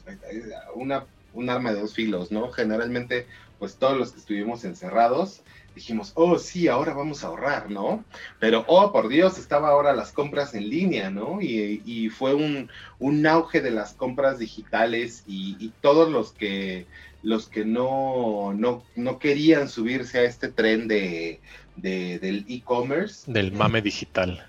eh, una, un arma de dos filos, ¿no? Generalmente pues todos los que estuvimos encerrados, dijimos, oh sí, ahora vamos a ahorrar, ¿no? Pero, oh por Dios, estaba ahora las compras en línea, ¿no? Y, y fue un, un auge de las compras digitales y, y todos los que, los que no, no, no querían subirse a este tren de, de- del e-commerce, Del mame digital.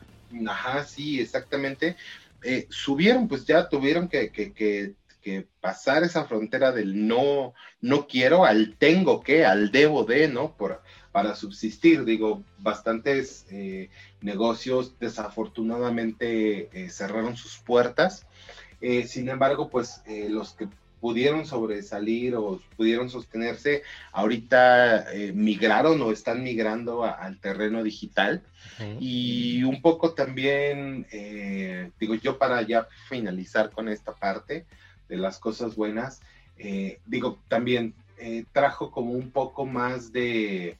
Ajá, sí, exactamente. Eh, subieron, pues ya tuvieron que, que- que- que pasar esa frontera del no, no quiero al tengo que, al debo de, ¿no? Por, para subsistir. Digo, bastantes eh, negocios desafortunadamente eh, cerraron sus puertas. Eh, sin embargo, pues los que pudieron sobresalir o pudieron sostenerse, ahorita eh, migraron o están migrando a- al terreno digital. Y un poco también, eh, digo yo para ya finalizar con esta parte de las cosas buenas, eh, digo también eh, trajo como un poco más de,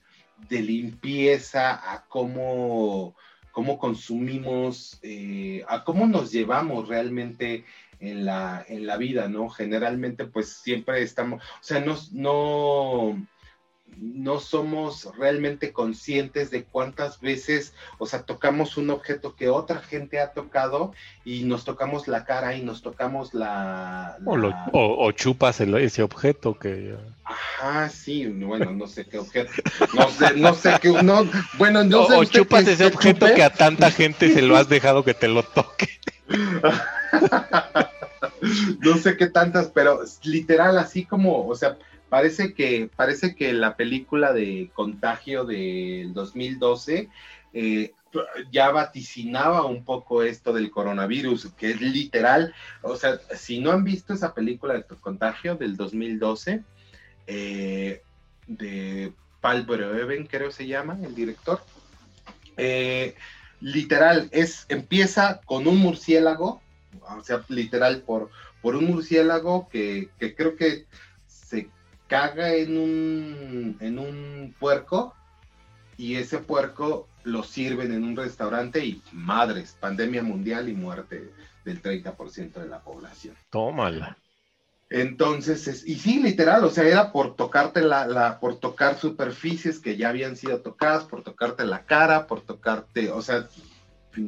de limpieza a cómo, cómo consumimos, eh, a cómo nos llevamos realmente en la, en la vida, ¿no? Generalmente pues siempre estamos, o sea, no, no, no somos realmente conscientes de cuántas veces, o sea, tocamos un objeto que otra gente ha tocado y nos tocamos la cara y nos tocamos la... O, lo- o- o chupas el- ese objeto que... Ajá, sí, bueno, no sé qué objeto, no sé, no sé qué, no, bueno, no o sé o usted chupas ese qué objeto chupe. que a tanta gente se lo has dejado que te lo toque. (laughs) no sé qué tantas, pero literal así como, o sea, parece que parece que la película de Contagio del 2012 eh, ya vaticinaba un poco esto del coronavirus, que es literal, o sea, si no han visto esa película de Contagio del 2012 eh, de Paul Verhoeven, creo se llama, el director. eh, literal, es, empieza con un murciélago, o sea, literal, por, por un murciélago que, que creo que caga en un, en un puerco y ese puerco lo sirven en un restaurante y madres, pandemia mundial y muerte del 30% de la población. Tómala. Entonces, es- y sí, literal, o sea, era por tocarte la, la, por tocar superficies que ya habían sido tocadas, por tocarte la cara, por tocarte, o sea,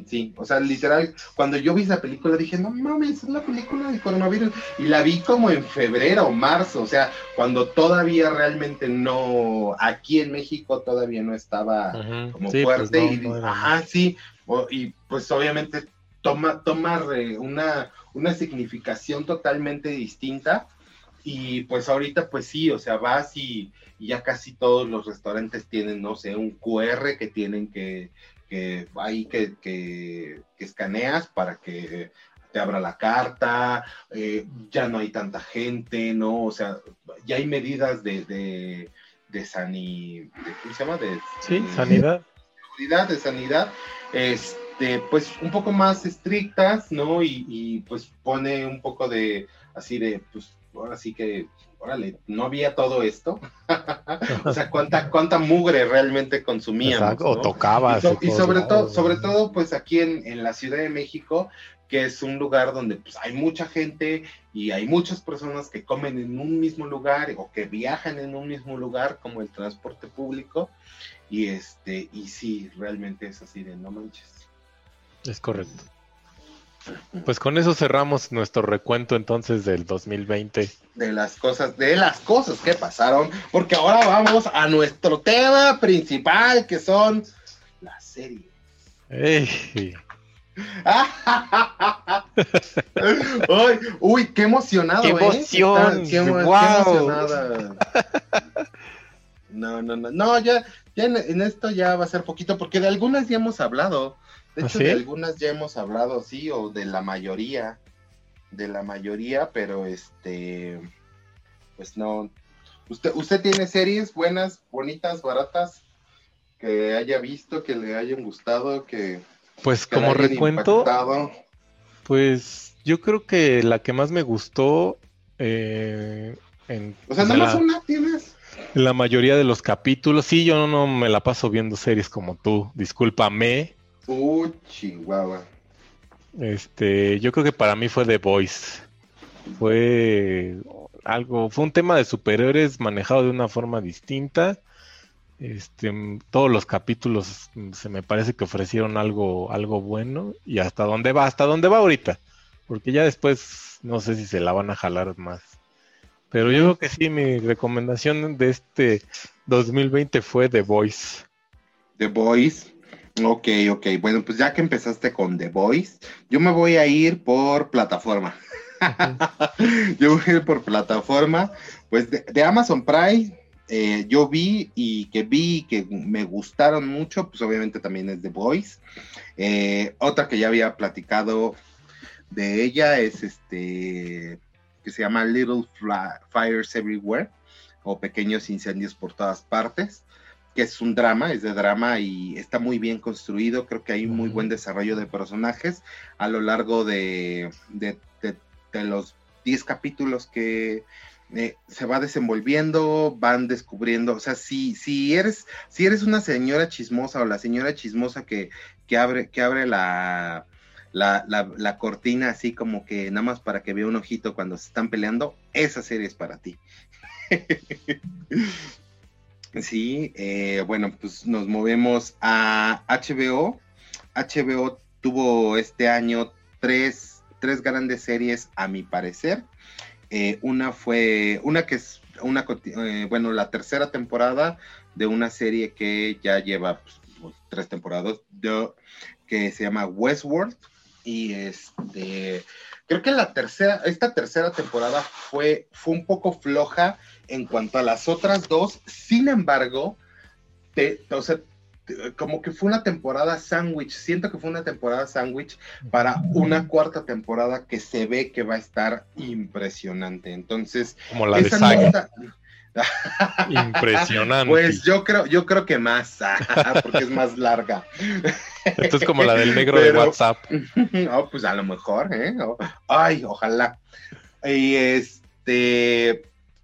sí, o sea, literal, cuando yo vi esa película dije, no mames, es la película del coronavirus, y la vi como en febrero o marzo, o sea, cuando todavía realmente no, aquí en México todavía no estaba como Sí, pues fuerte no, y no ajá sí. O- y pues obviamente toma toma re- una una significación totalmente distinta. Y pues ahorita pues sí o sea vas y, y ya casi todos los restaurantes tienen no sé un QR que tienen que que ahí que, que, que escaneas para que te abra la carta, eh, ya no hay tanta gente, ¿no? O sea, ya hay medidas de, de, de sani, de- ¿cómo se llama? De, Sí, sanidad. seguridad, de sanidad, este, pues un poco más estrictas, ¿no? Y, y, pues pone un poco de, así de, pues ahora sí que, órale, no había todo esto. (laughs) o sea, cuánta, cuánta mugre realmente consumíamos. Exacto, o ¿no? tocabas. Y, so- de y sobre todo, sobre todo, pues aquí en, en la Ciudad de México, que es un lugar donde pues, hay mucha gente y hay muchas personas que comen en un mismo lugar o que viajan en un mismo lugar, como el transporte público. Y este, y sí, realmente es así de no manches. Es correcto. Pues con eso cerramos nuestro recuento entonces del 2020. De las cosas, de las cosas que pasaron, porque ahora vamos a nuestro tema principal, que son las series. ¡Ey! (laughs) Uy, uy, qué emocionado, ¡Qué ¿eh? emoción! Qué, emo- qué emocionada. (laughs) No, no, no, no, ya, ya en, en esto ya va a ser poquito, porque de algunas ya hemos hablado. De ¿Ah, hecho, sí? de algunas ya hemos hablado, sí, o de la mayoría, de la mayoría, pero este, pues no. ¿Usted, usted tiene series buenas, bonitas, baratas, que haya visto, que le hayan gustado, que, Pues que como recuento, impactado? pues yo creo que la que más me gustó eh, en, O sea, nada más la, una tienes. en la mayoría de los capítulos, sí, yo no me la paso viendo series como tú, discúlpame. Uy, chihuahua. Este, yo creo que para mí fue The Voice. Fue algo, fue un tema de superhéroes manejado de una forma distinta. Este, todos los capítulos se me parece que ofrecieron algo, algo bueno. Y hasta dónde va, hasta dónde va ahorita. Porque ya después no sé si se la van a jalar más. Pero yo creo que sí, mi recomendación de este 2020 fue The Voice. The Voice. Ok, ok. Bueno, pues ya que empezaste con The Voice, yo me voy a ir por plataforma. (laughs) yo voy a ir por plataforma. Pues de, de Amazon Prime, eh, yo vi y que vi y que me gustaron mucho, pues obviamente también es The Voice. Eh, otra que ya había platicado de ella es este que se llama Little Fla- Fires Everywhere o Pequeños Incendios por todas partes que es un drama, es de drama y está muy bien construido. Creo que hay muy Ujú. buen desarrollo de personajes a lo largo de, de- de- de los 10 capítulos que eh, se va desenvolviendo, van descubriendo. O sea, si, si, eres, si eres una señora chismosa o la señora chismosa que, que abre, que abre la, la, la- la cortina así como que nada más para que vea un ojito cuando se están peleando, esa serie es para ti. (laughs) Sí, eh, bueno, pues nos movemos a HBO. HBO tuvo este año tres, tres grandes series, a mi parecer. Eh, una fue, una que es una, eh, bueno, la tercera temporada de una serie que ya lleva pues, tres temporadas, de- que se llama Westworld. Y este, creo que la tercera, esta tercera temporada fue, fue un poco floja en cuanto a las otras dos. Sin embargo, te- o sea, te- como que fue una temporada sándwich. Siento que fue una temporada sándwich para una cuarta temporada que se ve que va a estar impresionante. Entonces, Como la de esa nota- (laughs) (laughs) Impresionante. Pues yo creo, yo creo que más, (laughs) porque es más larga. Esto es como la del negro de WhatsApp. Oh, pues a lo mejor, ¿eh? Oh, Ay, ojalá. Y este.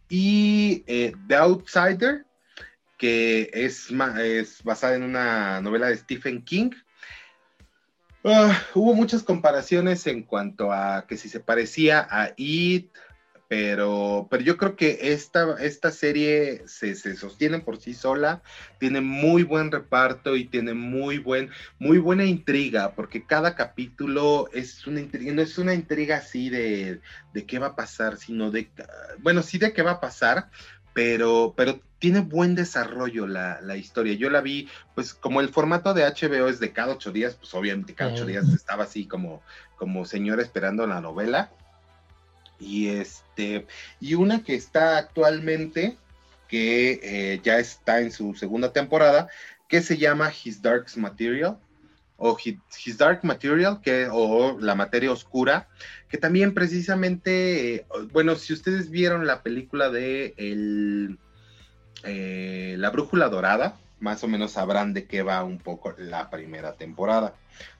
Y eh, The Outsider, que es, es basada en una novela de Stephen King. Ah, hubo muchas comparaciones en cuanto a que si se parecía a It, pero, pero yo creo que esta, esta serie se, se sostiene por sí sola, tiene muy buen reparto y tiene muy, buen, muy buena intriga, porque cada capítulo es una intriga, no es una intriga así de, de qué va a pasar, sino de, bueno, sí de qué va a pasar, pero, pero tiene buen desarrollo la, la historia. Yo la vi, pues como el formato de HBO es de cada ocho días, pues obviamente cada ocho días estaba así como, como señor esperando la novela. Y este, y una que está actualmente, que eh, ya está en su segunda temporada, que se llama His Dark's Material. o His, His Dark Material, que, o La Materia Oscura, que también precisamente, eh, bueno, si ustedes vieron la película de el, eh, La Brújula Dorada, más o menos sabrán de qué va un poco la primera temporada,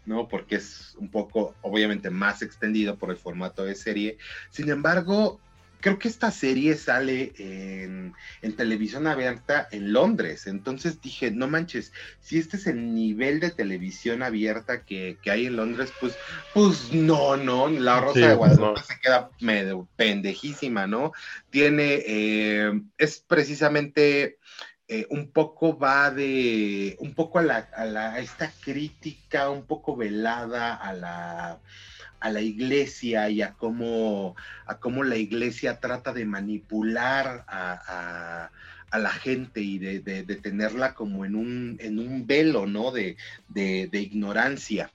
¿no? Porque es un poco, obviamente, más extendido por el formato de serie. Sin embargo, creo que esta serie sale en, en televisión abierta en Londres. Entonces dije, no manches, si este es el nivel de televisión abierta que, que hay en Londres, pues, pues no, no, la Rosa Sí, de Guadalupe no. se queda medio pendejísima, ¿no? Tiene, eh, es precisamente eh, un poco va de, un poco a la, a la, a esta crítica un poco velada a la, a la iglesia y a cómo, a cómo la iglesia trata de manipular a, a- la gente y de, de- de tenerla como en un, en un velo, ¿no? De, de- de ignorancia.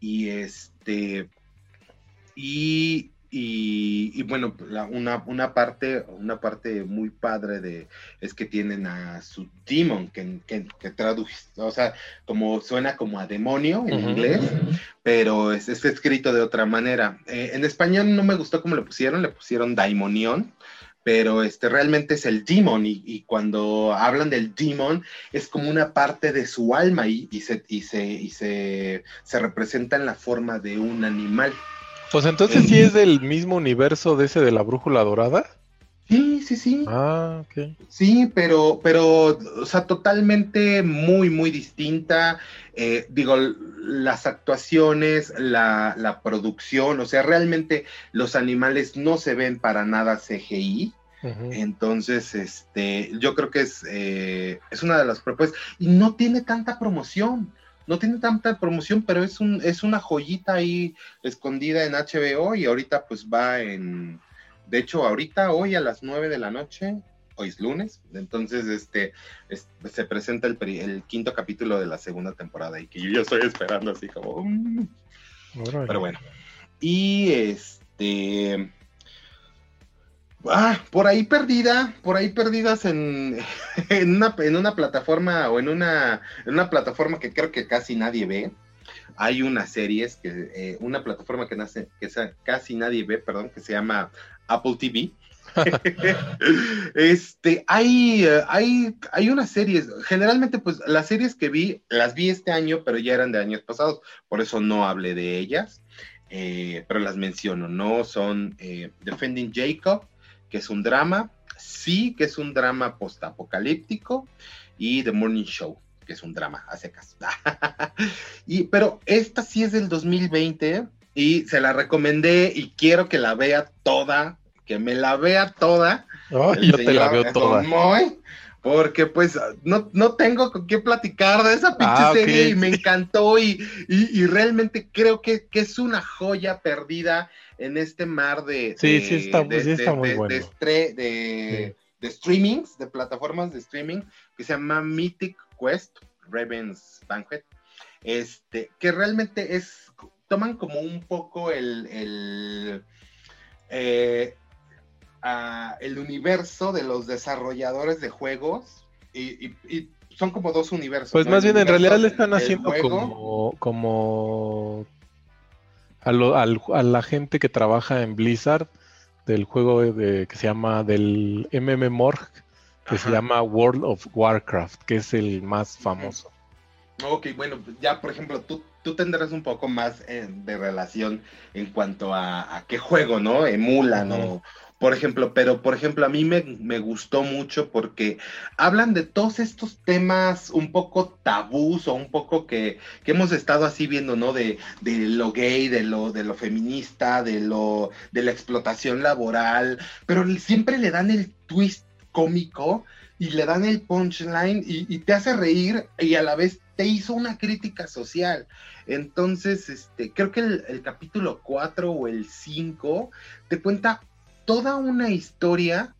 Y este, y, y- y bueno, la- una, una parte, una parte muy padre de, es que tienen a su demon, que, que, que traduce, o sea, como suena como a demonio en inglés, pero es, es escrito de otra manera. Eh, en español no me gustó cómo le pusieron, le pusieron daimonión, pero este realmente es el demon y, y cuando hablan del demon es como una parte de su alma y, y se, y, se, y se, se representa en la forma de un animal. Pues entonces sí es del mismo universo de ese de la brújula dorada. Sí, sí, sí. Ah, ok. Sí, pero, pero, o sea, totalmente muy, muy distinta. Eh, digo, las actuaciones, la, la producción, o sea, realmente los animales no se ven para nada CGI. Entonces, este, yo creo que es, eh, es una de las propuestas. Y no tiene tanta promoción. No tiene tanta promoción, pero es un, es una joyita ahí escondida en HBO y ahorita pues va en, de hecho, ahorita, hoy a las 9 de la noche, hoy es lunes, entonces este, es- se presenta el, quinto capítulo de la segunda temporada y que yo ya estoy esperando así como... mm. Pero bueno. Y este. Ah, por ahí perdida, por ahí perdidas en, (laughs) en, una, en una plataforma o en una, en una plataforma que creo que casi nadie ve. Hay unas series que, eh, una plataforma que, nace, que casi nadie ve, perdón, que se llama Apple TV. (laughs) (laughs) este, hay, eh, hay, hay unas series, generalmente pues las series que vi, las vi este año, pero ya eran de años pasados, por eso no hablé de ellas, eh, pero las menciono, ¿no? Son eh, Defending Jacob, que es un drama, sí, que es un drama postapocalíptico, y The Morning Show, que es un drama, a secas. (laughs) y, pero esta sí es del 2020 y se la recomendé y quiero que la vea toda, que me la vea toda. Yo te la veo toda. Moy, porque pues no, no tengo con qué platicar de esa pinche Ah, serie y me encantó y, y, y realmente creo que, que es una joya perdida en este mar de, Sí, de- sí está- streamings, de plataformas de streaming que se llama Mythic Quest, Raven's Banquet, este, que realmente es, toman como un poco el, el, eh, el universo de los desarrolladores de juegos y, y- y son como dos universos. Pues ¿no? más bien en realidad le están haciendo como, como a, lo- al- a la gente que trabaja en Blizzard del juego de, que se llama del MMORG que se llama World of Warcraft, que es el más famoso. Ok, bueno, pues ya por ejemplo, tú, tú tendrás un poco más eh, de relación en cuanto a, a qué juego, ¿no? Emulan o, por ejemplo, pero por ejemplo, a mí me, me gustó mucho porque hablan de todos estos temas un poco tabús o un poco que, que hemos estado así viendo, ¿no? De, de lo gay, de lo, de lo feminista, de lo, de la explotación laboral, pero siempre le dan el twist cómico y le dan el punchline y, te hace reír y a la vez te hizo una crítica social. Entonces, este, creo que el, el capítulo 4 o el 5 te cuenta toda una historia.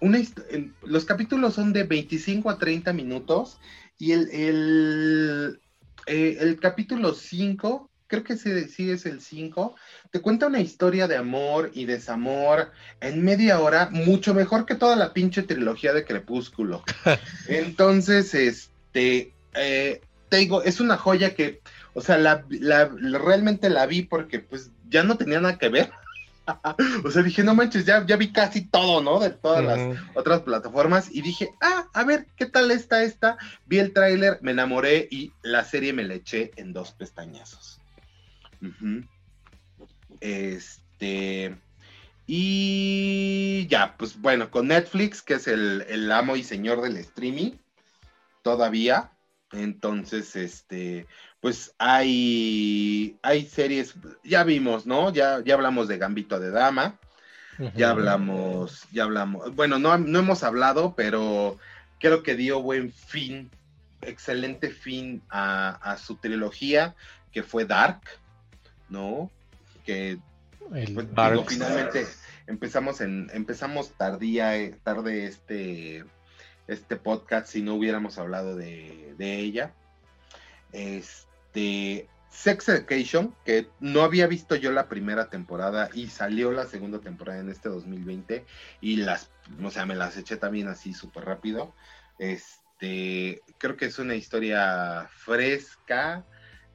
Una hist- los capítulos son de 25 a 30 minutos y el, el, eh, el capítulo 5, creo que sí, sí es el 5, te cuenta una historia de amor y desamor en media hora, mucho mejor que toda la pinche trilogía de Crepúsculo. (laughs) Entonces, este, eh, te digo, es una joya que O sea, la- la- realmente la vi porque pues ya no tenía nada que ver. (laughs) o sea, dije, no manches, ya, ya vi casi todo, ¿no? De todas las otras plataformas y dije, ah, a ver, ¿qué tal está esta? Vi el tráiler, me enamoré y la serie me la eché en dos pestañazos. Este... Y ya, pues bueno, con Netflix, que es el, el amo y señor del streaming, todavía. Entonces, este, pues hay, hay series, ya vimos, ¿no? Ya, ya hablamos de Gambito de Dama, ya hablamos, ya hablamos, bueno, no, no hemos hablado, pero creo que dio buen fin, excelente fin a, a su trilogía, que fue Dark, ¿no? Que El pues, digo, finalmente empezamos en, empezamos tardía, eh, tarde este, este podcast si no hubiéramos hablado de, de ella. Este Sex Education, que no había visto yo la primera temporada y salió la segunda temporada en este 2020 y las, o sea, me las eché también así súper rápido. Este, creo que es una historia fresca.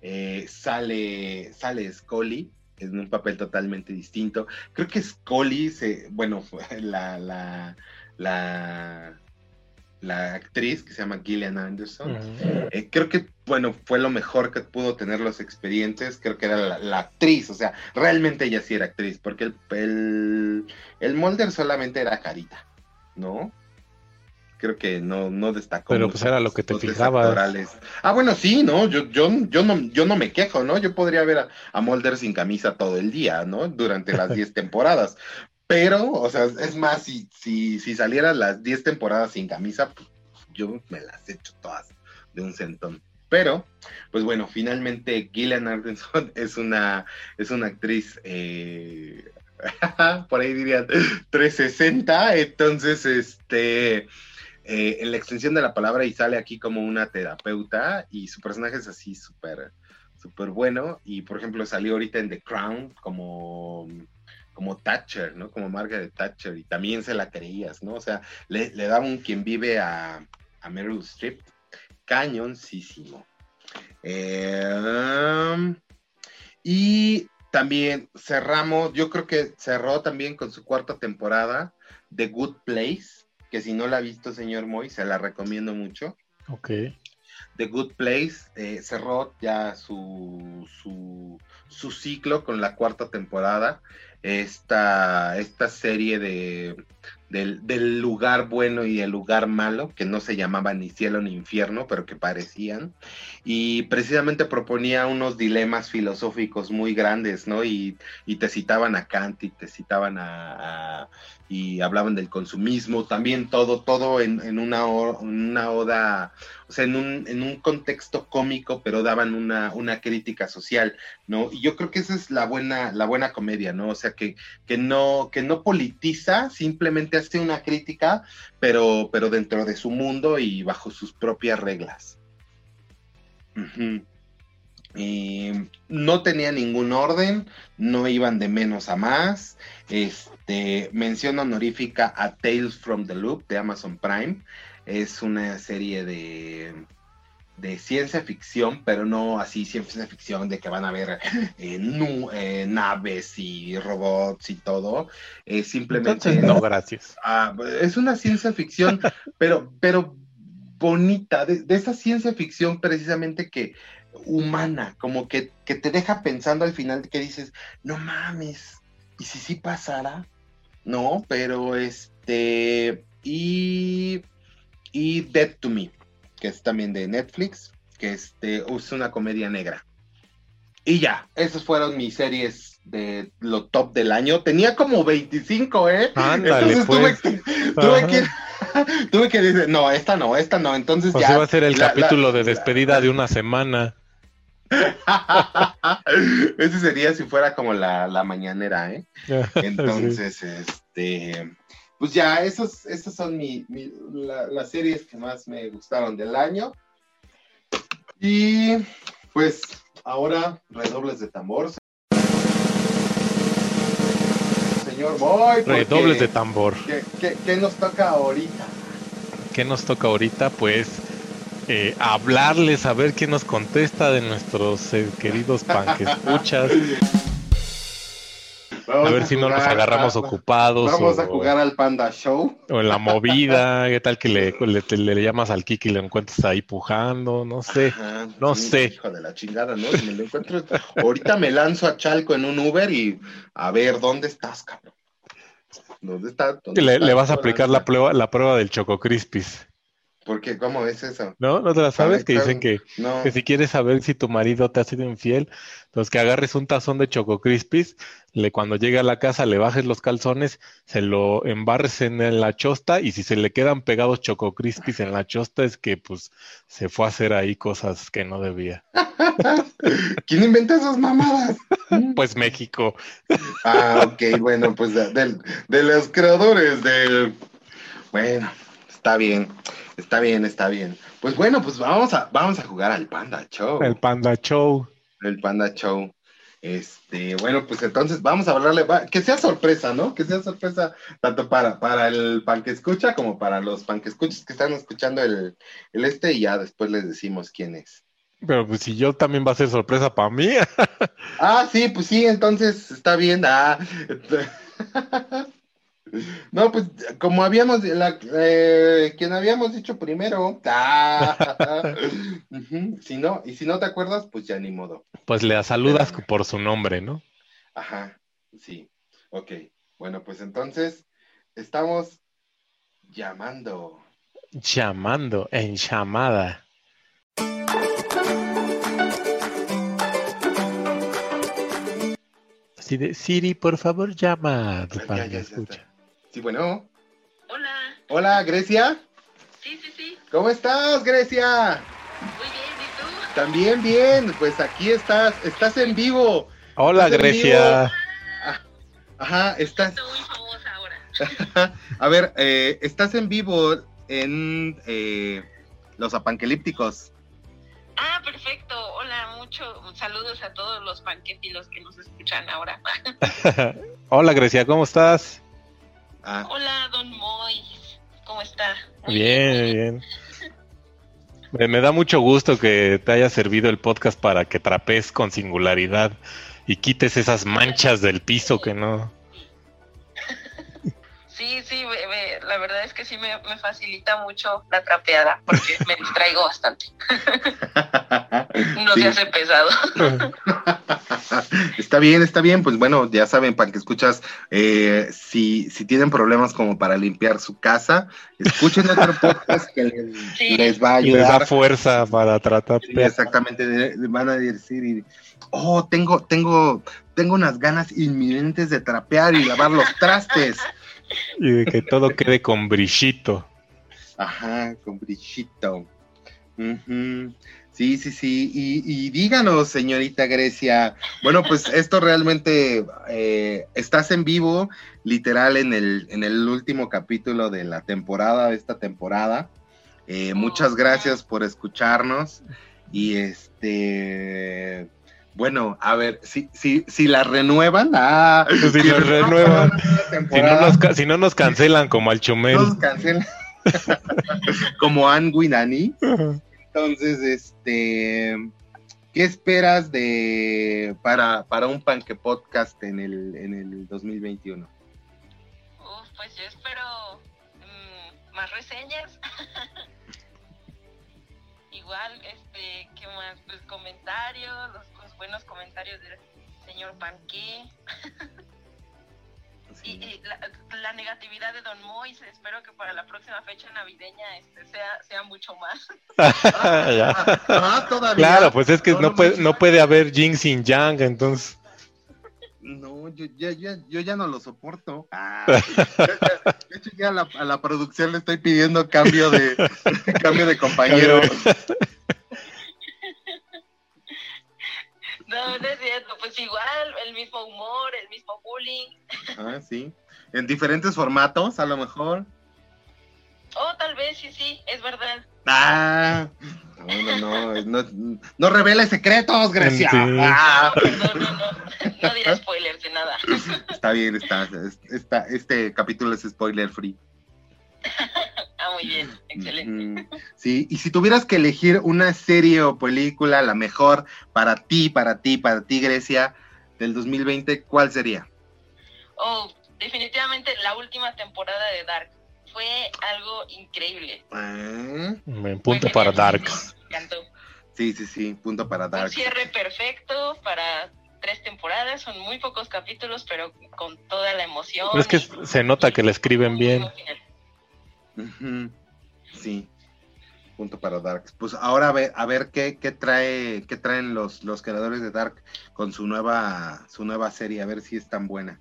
eh, sale, sale Scully en un papel totalmente distinto. Creo que Scully, se, bueno, (laughs) la, la, la, la actriz que se llama Gillian Anderson, eh, creo que, bueno, fue lo mejor que pudo tener los expedientes. Creo que era la, la actriz, o sea, realmente ella sí era actriz, porque el, el, el Mulder solamente era carita, ¿no? Creo que no, no destacó. Pero, pues, era lo que te fijabas. Ah, bueno, sí, ¿no? Yo, yo, yo no, yo no me quejo, ¿no? Yo podría ver a, a Mulder sin camisa todo el día, ¿no? Durante las (laughs) 10 temporadas. Pero, o sea, es más, si, si, si salieran las 10 temporadas sin camisa, pues yo me las echo todas de un centón. Pero, pues bueno, finalmente Gillian Anderson (laughs) es una, es una actriz, eh, (laughs) por ahí dirían 360, entonces, este, eh, en la extensión de la palabra y sale aquí como una terapeuta y su personaje es así súper, súper bueno y por ejemplo salió ahorita en The Crown como como Thatcher, ¿no? Como Margaret Thatcher, y también se la creías, ¿no? O sea, le, le daba un quien vive a, a Meryl Streep, cañoncísimo. Eh, y también cerramos, yo creo que cerró también con su cuarta temporada, The Good Place, que si no la ha visto, señor Moy, se la recomiendo mucho. Ok. The Good Place eh, cerró ya su, su, su ciclo con la cuarta temporada. Esta, esta serie de, del, lugar bueno y el lugar malo, que no se llamaba ni cielo ni infierno, pero que parecían. Y precisamente proponía unos dilemas filosóficos muy grandes, ¿no? Y, te citaban a Kant y te citaban a- y hablaban del consumismo, también todo, todo en, en una, una oda o sea, en un, en un contexto cómico, pero daban una, una crítica social, ¿no? Y yo creo que esa es la buena, la buena comedia, ¿no? O sea, que, que no, que no politiza, simplemente hace una crítica, pero, pero dentro de su mundo y bajo sus propias reglas. Y no tenía ningún orden, no iban de menos a más. Este, mención honorífica a Tales from the Loop de Amazon Prime. Es una serie de, de ciencia ficción, pero no así ciencia ficción de que van a ver eh, nu- eh, naves y robots y todo. Es simplemente Entonces, no, gracias. Ah, es una ciencia ficción, (laughs) pero, pero bonita, de, de esa ciencia ficción precisamente que humana, como que, que te deja pensando al final que dices, no mames, ¿y si sí pasara? No, pero este, y, y Dead to Me, que es también de Netflix, que este, es una comedia negra. Y ya, esas fueron mis series de lo top del año. Tenía como 25, ¿eh? Ándale, Entonces pues. tuve que, tuve Ajá. que, (laughs) tuve que decir, no, esta no, esta no. Entonces Pues ya. iba a ser el la- capítulo la- de despedida de una semana. (laughs) Ese sería si fuera como la, la mañanera, ¿eh? (laughs) Sí. Entonces, este. Pues ya, esos, esas son mi, mi- la- las series que más me gustaron del año. Y pues ahora, redobles de tambor. Señor Boy, porque- Redobles de tambor. ¿qué, qué, qué nos toca ahorita? ¿Qué nos toca ahorita? Pues eh, hablarles a ver quién nos contesta de nuestros eh, queridos panquescuchas. A Vamos ver si no nos agarramos a- ocupados Vamos o, a jugar al Panda Show. o en la movida. ¿Qué tal que le, le, le llamas al Kiki y lo encuentras ahí pujando? No sé. Ajá, no sé. Hijo de la chingada, ¿no? Si me lo encuentro. Ahorita me lanzo a Chalco en un Uber y a ver, ¿dónde estás, cabrón? ¿Dónde estás? ¿Dónde Le, estás? le vas a ¿Dónde aplicar la prueba, la prueba del Choco Crispis. ¿Por qué? ¿Cómo es eso? ¿No? ¿No te la sabes? Que dicen que, No. que si quieres saber si tu marido te ha sido infiel, entonces que agarres un tazón de Choco Crispis, le, cuando llegue a la casa le bajes los calzones, se lo embarres en la chosta y si se le quedan pegados Choco Crispis en la chosta es que pues se fue a hacer ahí cosas que no debía. (laughs) ¿Quién inventa esas mamadas? Pues México. Ah, ok, bueno, pues de, de los creadores del... Bueno, está bien, está bien, está bien. Pues bueno, pues vamos a, vamos a jugar al Panda Show. El Panda Show. El Panda Show. Este, bueno, pues entonces vamos a hablarle, va- que sea sorpresa, ¿no? Que sea sorpresa tanto para, para el pan que escucha como para los pan que escuchas que están escuchando el, el este y ya después les decimos quién es. Pero pues si yo también va a ser sorpresa para mí. (laughs) Ah, sí, pues sí, entonces está bien. Ah. (laughs) No, pues como habíamos, la, eh, quien habíamos dicho primero. (laughs) Ah. Si no, y si no te acuerdas, pues ya ni modo. Pues le saludas por su nombre, ¿no? Ajá, sí. Ok. Bueno, pues entonces estamos llamando. Llamando en llamada. Así de, Siri, por favor, llama a tu ya escucha. Sí, bueno. Hola, Hola, Grecia. sí, sí, sí, ¿Cómo estás, Grecia? muy bien, ¿y tú? También bien. Pues aquí estás. Estás en vivo. Hola, ¿Estás en Grecia. Ajá, estás. Estoy muy famosa ahora. (laughs) A ver, eh, estás en vivo en eh, Los Apanquelípticos. Ah, perfecto. Hola, mucho saludos a todos los panquepilos que nos escuchan ahora. (laughs) Hola, Grecia, ¿cómo estás? Ah, Hola, don Moy. ¿Cómo está? Muy Bien, muy bien. Me, me da mucho gusto que te haya servido el podcast para que trapes con singularidad y quites esas manchas del piso que no. Sí, sí, me- me- la verdad es que sí me, me facilita mucho la trapeada porque me (laughs) distraigo bastante. (laughs) No Sí. se hace pesado. (laughs) Está bien, está bien. Pues bueno, ya saben, para que escuchas, eh, si, si tienen problemas como para limpiar su casa, escuchen otro podcast que les, Sí. les va a Y les da ayudar. fuerza para tratar. Sí, exactamente, van a decir, y, oh, tengo, tengo, tengo unas ganas inminentes de trapear y lavar los trastes. Y de que todo quede con brillito. Ajá, con brillito. Ujú. Sí, sí, sí. Y, y díganos, señorita Grecia. Bueno, pues esto realmente eh, estás en vivo, literal, en el, en el último capítulo de la temporada, de esta temporada. Eh, muchas gracias por escucharnos. Y este. Bueno, a ver, si, si, si la renuevan, ah, (laughs) Si la renuevan. Si no, nos, si no nos cancelan como al Chumel. nos cancelan. (laughs) Como Anne Winani. Entonces, este, ¿qué esperas de para, para un panque podcast en el, en el 2021? Uf, pues yo espero mm, más reseñas. (laughs) Igual, este, ¿qué más? Pues comentarios, los buenos comentarios del señor Panqué. Y, y la, la negatividad de Don Mois, espero que para la próxima fecha navideña este, sea, sea mucho más. (laughs) Ah, todavía. Claro, pues es que No, puede, no puede haber Jing sin Yang, entonces. No, yo ya, ya, yo ya no lo soporto. Ah, (laughs) yo ya- de hecho, ya a la, a la producción le estoy pidiendo cambio de (laughs) cambio de compañero. No, no es cierto, pues igual, el mismo humor, el mismo bullying. Ah, sí. En diferentes formatos, a lo mejor. Oh, tal vez, sí, sí, es verdad. Ah, no, no, no, no, no revele secretos, Grecia. Sí. Ah, No, no, no, no diré spoilers de nada. está bien, está, está, este capítulo es spoiler free. (laughs) Muy bien, excelente. Sí, y si tuvieras que elegir una serie o película, la mejor para ti, para ti, para ti, Grecia, del 2020, ¿cuál sería? Oh, definitivamente la última temporada de Dark fue algo increíble. Ah, punto para. Dark. Me encantó. sí, sí, sí, punto para Un Dark. cierre perfecto para tres temporadas, son muy pocos capítulos, pero con toda la emoción. Pero es que y- se nota que le escriben bien. Sí, punto para Dark. Pues ahora a ver, a ver qué, qué trae, qué traen los, los creadores de Dark con su nueva, su nueva serie, a ver si es tan buena.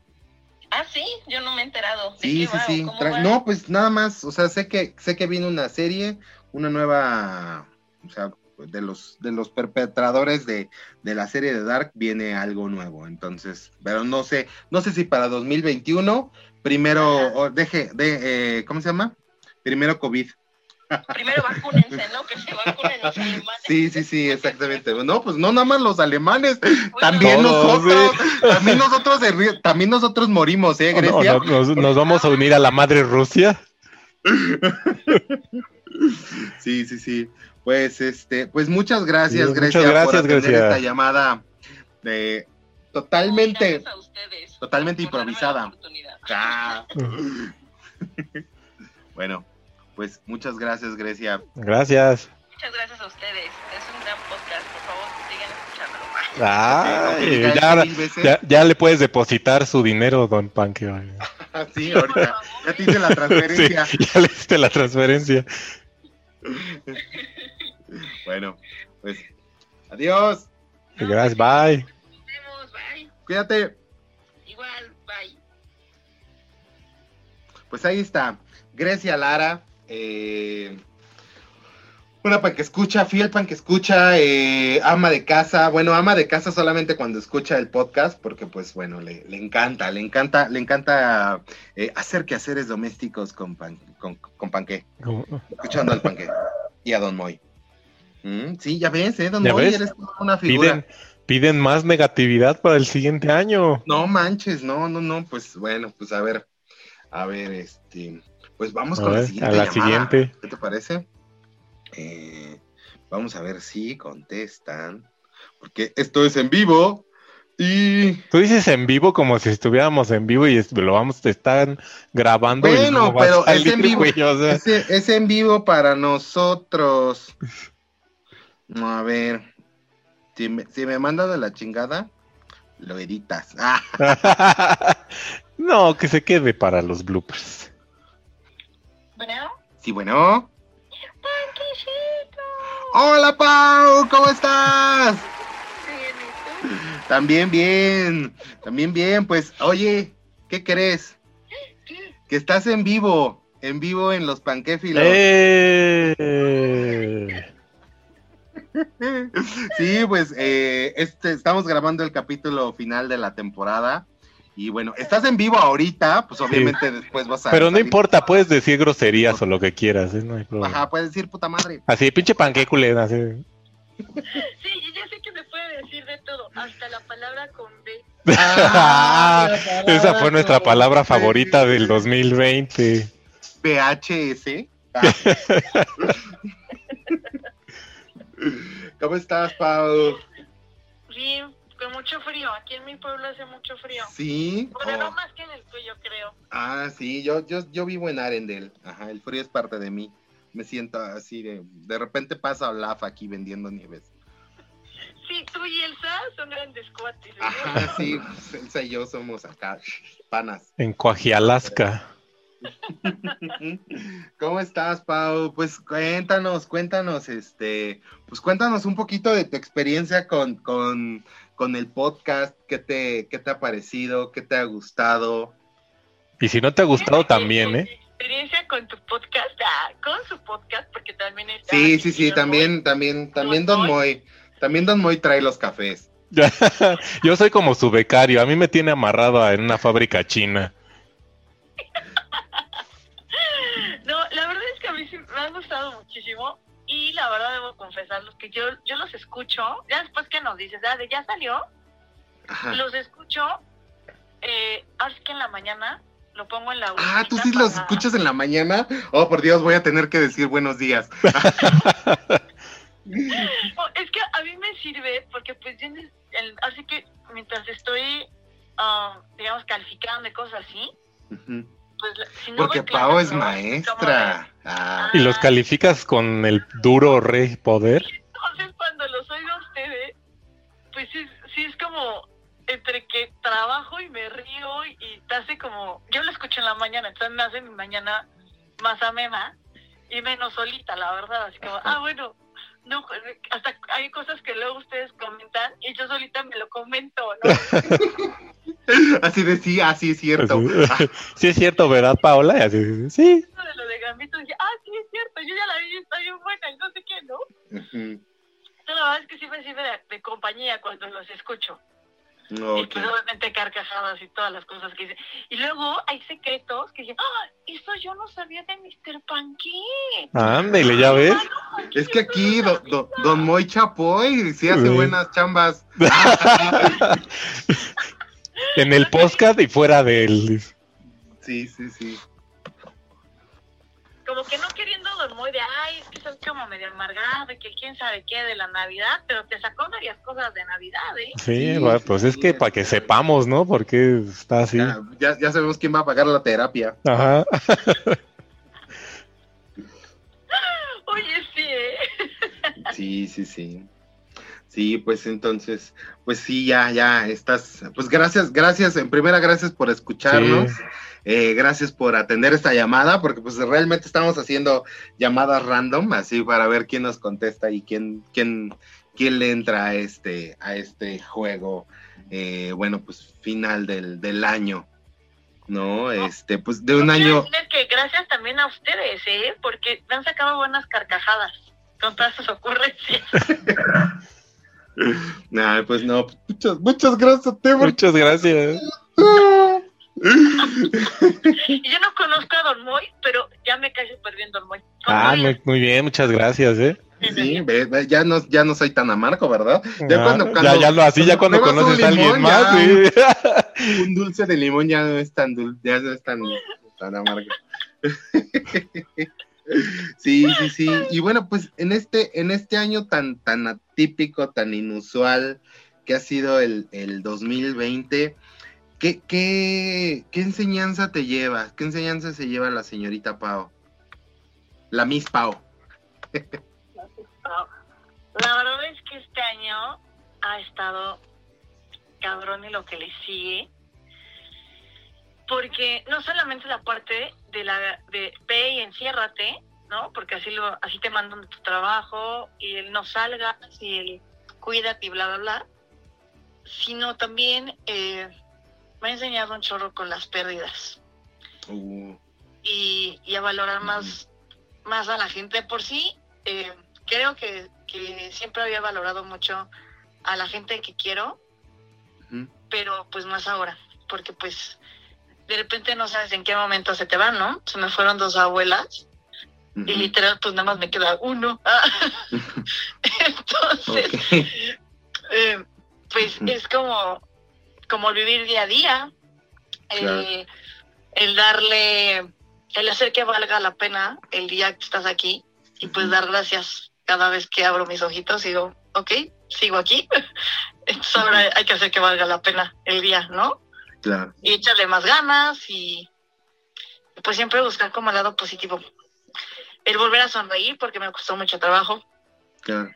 Ah, sí, yo no me he enterado. ¿De Sí, sí, sí. No, pues nada más, o sea, sé que, sé que viene una serie, una nueva, o sea, de los, de los perpetradores de, de la serie de Dark viene algo nuevo. Entonces, pero no sé, no sé si para 2021, primero, o deje, de, eh, ¿cómo se llama? Primero COVID. Primero vacúnense, ¿no? Que se vacunen los alemanes. Sí, sí, sí, exactamente. No, pues no nada más los alemanes, Bueno, también Todos, nosotros, también nosotros, también nosotros morimos, ¿eh, No, no, Grecia? nos, nos vamos a unir a la madre Rusia. Sí, sí, sí. Pues este, pues muchas gracias, Sí, Grecia, muchas gracias, por atender Grecia. esta llamada de totalmente. gracias a ustedes totalmente improvisada. Ah. (laughs) bueno, pues muchas gracias, Grecia. Gracias. Muchas gracias a ustedes. Es un gran podcast. Por favor, sigan escuchándolo. Esto ya, ya, ya le puedes depositar su dinero, don Panque. ah, (laughs) sí, ahorita. Ya te hice la (laughs) Sí, transferencia. ya le hiciste la transferencia. (laughs) Bueno, pues adiós. Gracias, bye. Nos vemos. Bye. Cuídate. Igual. Bye. Pues ahí está. Grecia Lara. Eh, una pan que escucha, fiel pan que escucha, eh, ama de casa. Bueno, ama de casa solamente cuando escucha el podcast, porque pues bueno, le, le encanta, le encanta, le encanta eh, hacer quehaceres domésticos con pan, con, con panqué, escuchando al panqué y a Don Moy. Mm, sí, ya ves, eh, Don ¿Ya Moy, ves? eres toda una figura. Piden, piden más negatividad para el siguiente año. No manches, no, no, no, pues bueno, pues a ver, a ver, este, pues vamos A con la siguiente a la llamada. siguiente. ¿Qué te parece? Eh, vamos a ver si contestan, porque esto es en vivo y Tú dices en vivo como si estuviéramos en vivo y es- lo vamos a estar grabando. Bueno, pero es en vivo. güey, o sea. es, es en vivo para nosotros. No, a ver, si me, si me mandan a la chingada, lo editas. Ah, (laughs) no, que se quede para los bloopers. Bueno. sí, bueno. Hola, Pau, ¿cómo estás? Bien, ¿y tú? También bien, también bien, pues, oye, ¿qué crees? Que estás en vivo, en vivo en los panquéfilos. ¡Eh! Sí, pues, eh, este, estamos grabando el capítulo final de la temporada. Y bueno, estás en vivo ahorita, pues obviamente después vas a. Pero no importa, puedes decir groserías o lo que quieras, ¿eh? no hay problema. Ajá, puedes decir puta madre. Así, pinche panque culera, así. Sí, yo ya sé que se puede decir de todo, hasta la palabra con B. Ah, la Esa fue nuestra palabra B. favorita del 2020. VHS. Ah. ¿Cómo estás, Pau? Bien, mucho frío. Aquí en mi pueblo hace mucho frío. Sí. Bueno, no Oh. más que en el tuyo, creo. Ah, sí, yo, yo, yo vivo en Arendel. Ajá, el frío es parte de mí. Me siento así de. De repente pasa Olaf aquí vendiendo nieves. Sí, tú y Elsa son grandes cuates. ¿eh? Ajá, sí, Elsa y yo somos acá, panas. En Coajialaska. (laughs) ¿Cómo estás, Pau? Pues cuéntanos, cuéntanos, este, pues cuéntanos un poquito de tu experiencia con, con, con el podcast, qué te, qué te ha parecido, qué te ha gustado. Y si no te ha gustado también, ¿eh? Experiencia con tu podcast, ah, con su podcast, porque también está. Sí, sí, sí, también, también, también Don Moy, también Don Moy trae los cafés. (laughs) Yo soy como su becario, a mí me tiene amarrado en una fábrica china. (laughs) No, la verdad es que a mí sí me han gustado muchísimo. La verdad debo confesarlos que yo, yo los escucho, ya después que nos dices, ah, de ya salió, Ajá. los escucho, eh, ahora sí que en la mañana, lo pongo en la Ah, tú sí los escuchas en la mañana. Oh, por Dios, voy a tener que decir buenos días. (laughs) (laughs) Oh, es que a mí me sirve porque pues yo, en el- así que mientras estoy, ah, digamos, calificando y cosas así. Pues la- si no Porque Pau es maestra. Ah, ¿Y los calificas con el duro rey poder? Entonces cuando los oigo a ustedes, pues sí, sí es como entre que trabajo y me río y, y te hace como, yo lo escucho en la mañana, entonces me hace mi mañana más amena y menos solita, la verdad, así como, ah, bueno, no, hasta hay cosas que luego ustedes comentan y yo solita me lo comento, ¿no? (laughs) (laughs) así de sí, así es cierto. Ah, (laughs) Sí es cierto, ¿verdad, Paola? Y así, sí. Eso de lo de Gambito, dije, ah, sí, es cierto, yo ya la vi, está bien buena y no sé qué, ¿no? ujú. Pero la verdad es que sí me sirve de, de compañía cuando los escucho. Y Ok. pues obviamente carcajadas y todas las cosas que dice. Y luego hay secretos que dicen, ah, eso yo no sabía de Mr. Panqué. Ándale, ¿ya ves? Es que aquí do- do- Don Moy Chapoy sí hace Sí. buenas chambas. (laughs) En el podcast y fuera del... Sí, sí, sí. Como que no queriendo dormir de, ay, es que son como medio amargado y que quién sabe qué de la Navidad, pero te sacó varias cosas de Navidad, ¿eh? Sí, Sí, va, pues es sí, que para que sepamos, ¿no? Porque está así. Ya, ya, ya sabemos quién va a pagar la terapia. Ajá. (laughs) Oye, sí, ¿eh? Sí, sí, sí. Sí, pues entonces, pues sí, ya, ya estás. Pues gracias, gracias. En primera, gracias por escucharnos. Sí. Eh, gracias por atender esta llamada, porque pues realmente estamos haciendo llamadas random, así para ver quién nos contesta y quién, quién, quién le entra a este, a este juego. eh, bueno, pues final del, del año. ¿No? Este, pues de un Quiero año. decirles que gracias también a ustedes, ¿eh? Porque me han sacado buenas carcajadas con todas sus ocurrencias. (laughs) Ay, pues no, muchas, muchas gracias a porque- Muchas gracias. Y yo no conozco a Don Moy, pero ya me cae súper bien Don Moy. Don Ah, Moy muy, muy bien, muchas gracias, ¿eh? Sí, ve- ve, ya no, ya no soy tan amargo, ¿verdad? Ya Ah, cuando- ya, cuando- ya lo así, ya cuando conoces a un alguien limón, más, ya. sí. Un dulce de limón ya no es tan dulce, ya no es tan, tan amargo. (laughs) Sí, sí, sí. Y bueno, pues en este, en este año tan, tan atípico, tan inusual que ha sido el, el 2020, ¿qué, qué, ¿qué enseñanza te lleva? ¿Qué enseñanza se lleva la señorita Pau? La Miss Pau. La verdad es que este año ha estado cabrón y lo que le sigue. Porque no solamente la parte de la de ve y enciérrate, ¿no? Porque así lo así te mandan de tu trabajo y él no salgas y él cuídate y bla bla bla, sino también eh, me ha enseñado un chorro con las pérdidas Uh, y, y a valorar más, más a la gente por sí. eh, creo que, que siempre había valorado mucho a la gente que quiero, pero pues más ahora, porque pues de repente no sabes en qué momento se te van, ¿no? Se me fueron dos abuelas y literal pues nada más me queda uno. (laughs) Entonces, Ok. eh, pues es como, como el vivir día a día, Claro. eh, el darle, el hacer que valga la pena el día que estás aquí y pues dar gracias cada vez que abro mis ojitos y digo, ok, sigo aquí, (laughs) entonces ahora hay que hacer que valga la pena el día, ¿no? Claro. Y echarle más ganas y pues siempre buscar como el lado positivo. El volver a sonreír porque me costó mucho trabajo. Claro.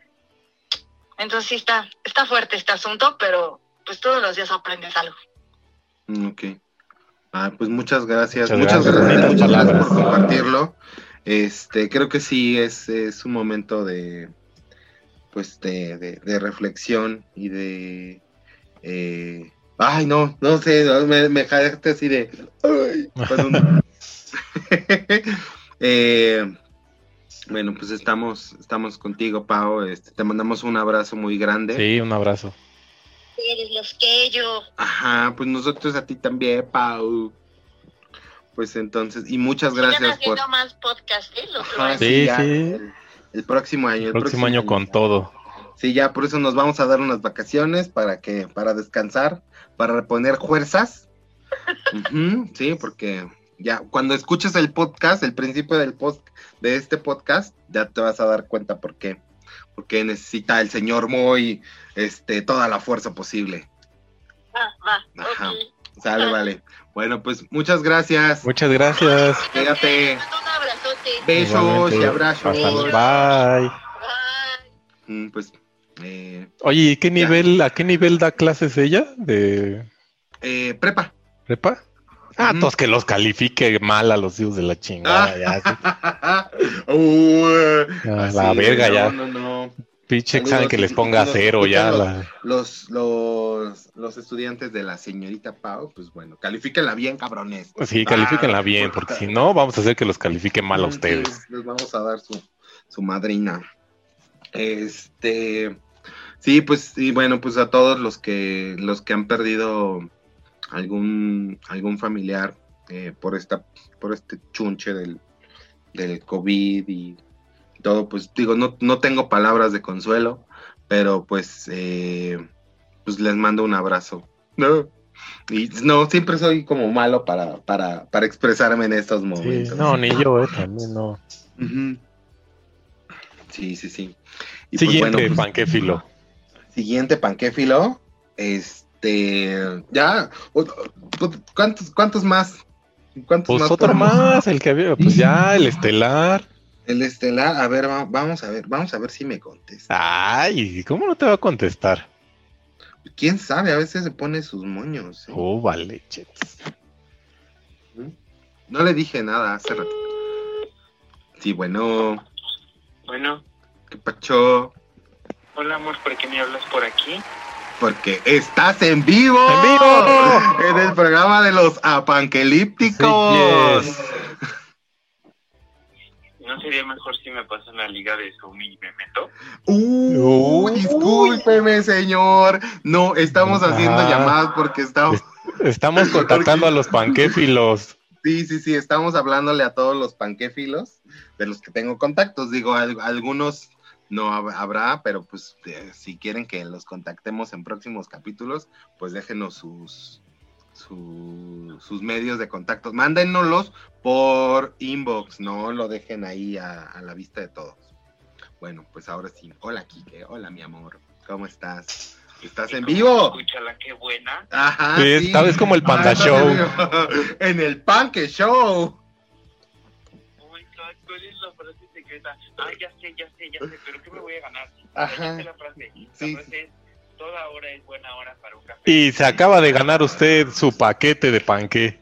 Entonces sí está, está fuerte este asunto, pero pues todos los días aprendes algo. Mm, Ok. Ah, pues muchas gracias. Muchas Muchas, gracias, gracias, bonitas muchas gracias por compartirlo. Este, creo que sí es, es un momento de pues de, de, de reflexión y de eh, ay no, no sé, me, me dejaste así de ay, perdón. (laughs) Eh, bueno, pues estamos, estamos contigo, Pau. Este, te mandamos un abrazo muy grande. Sí, un abrazo. Eres los que yo. Ajá, pues nosotros a ti también, Pau. Pues entonces, y muchas Sigan gracias por. haciendo más podcast, ¿eh? Ajá. Sí, sí. El, el próximo año. El próximo año con todo. Sí, ya por eso nos vamos a dar unas vacaciones para que, para descansar, para reponer fuerzas. (laughs) Sí, porque ya cuando escuches el podcast, el principio del post de este podcast, ya te vas a dar cuenta por qué. Porque necesita el señor Moy este, toda la fuerza posible. Ah, va, Ajá. Sale, vale. Bueno, pues muchas gracias. Muchas gracias. Quédate. Un abrazote. Besos Igualmente. y abrazos. Hasta- Bye. Bye. Mm, Pues, eh, Oye, ¿y qué nivel, a qué nivel da clases ella de eh, prepa. prepa? Ah, Ujú. todos que los califique mal a los hijos de la chingada, Ah. (laughs) ya. sí. Uh, la verga, no, ya. No, no. Pinche examen que les ponga nos cero ya. la- Los, los, los estudiantes de la señorita Pau, pues bueno, califíquenla bien, cabrones. Sí, califíquenla Ah, bien, porque si no, vamos a hacer que los califique mal a ustedes. sí, Les vamos a dar su, su madrina. Este, sí, pues, y bueno, pues a todos los que, los que han perdido algún, algún familiar eh, por esta, por este chunche del, del COVID y todo, pues digo, no, no tengo palabras de consuelo, pero pues, eh, pues les mando un abrazo. No. Y no, siempre soy como malo para, para, para expresarme en estos Sí, momentos. no, ni yo, eh, también no. Sí, sí, sí. Y pues, Siguiente, bueno, pues, panquéfilo. Siguiente panquéfilo. Este. Ya. ¿Cuántos, cuántos más? ¿Cuántos Pues más otro más, el que había, pues ya, el (laughs) estelar. El estelar. A ver, va- vamos a ver. Vamos a ver si me contesta. Ay, ¿cómo no te va a contestar? Quién sabe, a veces se pone sus moños. ¿eh? Oh, vale, chetos. No le dije nada hace rato. Sí, bueno. Bueno, ¿Qué pacho? Hola amor, ¿por qué me hablas por aquí? Porque estás en vivo. ¡En vivo! En el programa de los apanquelípticos. Sí, yes. ¿No sería mejor si me pasan la liga de Zoom y me meto? Uh, Uy. discúlpeme, señor. No, estamos haciendo llamadas porque estamos. Estamos (laughs) contactando a los panquéfilos. Sí, sí, sí, estamos hablándole a todos los panquéfilos de los que tengo contactos. Digo, al- algunos no hab- habrá, pero pues eh, si quieren que los contactemos en próximos capítulos, pues déjenos sus, su- sus medios de contacto. Mándennoslos por inbox, no lo dejen ahí a, a la vista de todos. Bueno, pues ahora sí. Hola, Kike. Hola, mi amor. ¿Cómo estás? ¿Estás en vivo? Escúchala, qué buena. Ajá. Sí, esta vez como el Panda Ah, estás Show. (laughs) en el Panque Show. Oh my God, ¿cuál es la frase secreta? Ah, ya sé, ya sé, ya sé, pero ¿qué me voy a ganar? Ajá. La frase. La Sí. frase es, toda hora es buena hora para un café. Y se acaba de ganar usted su paquete de panqué.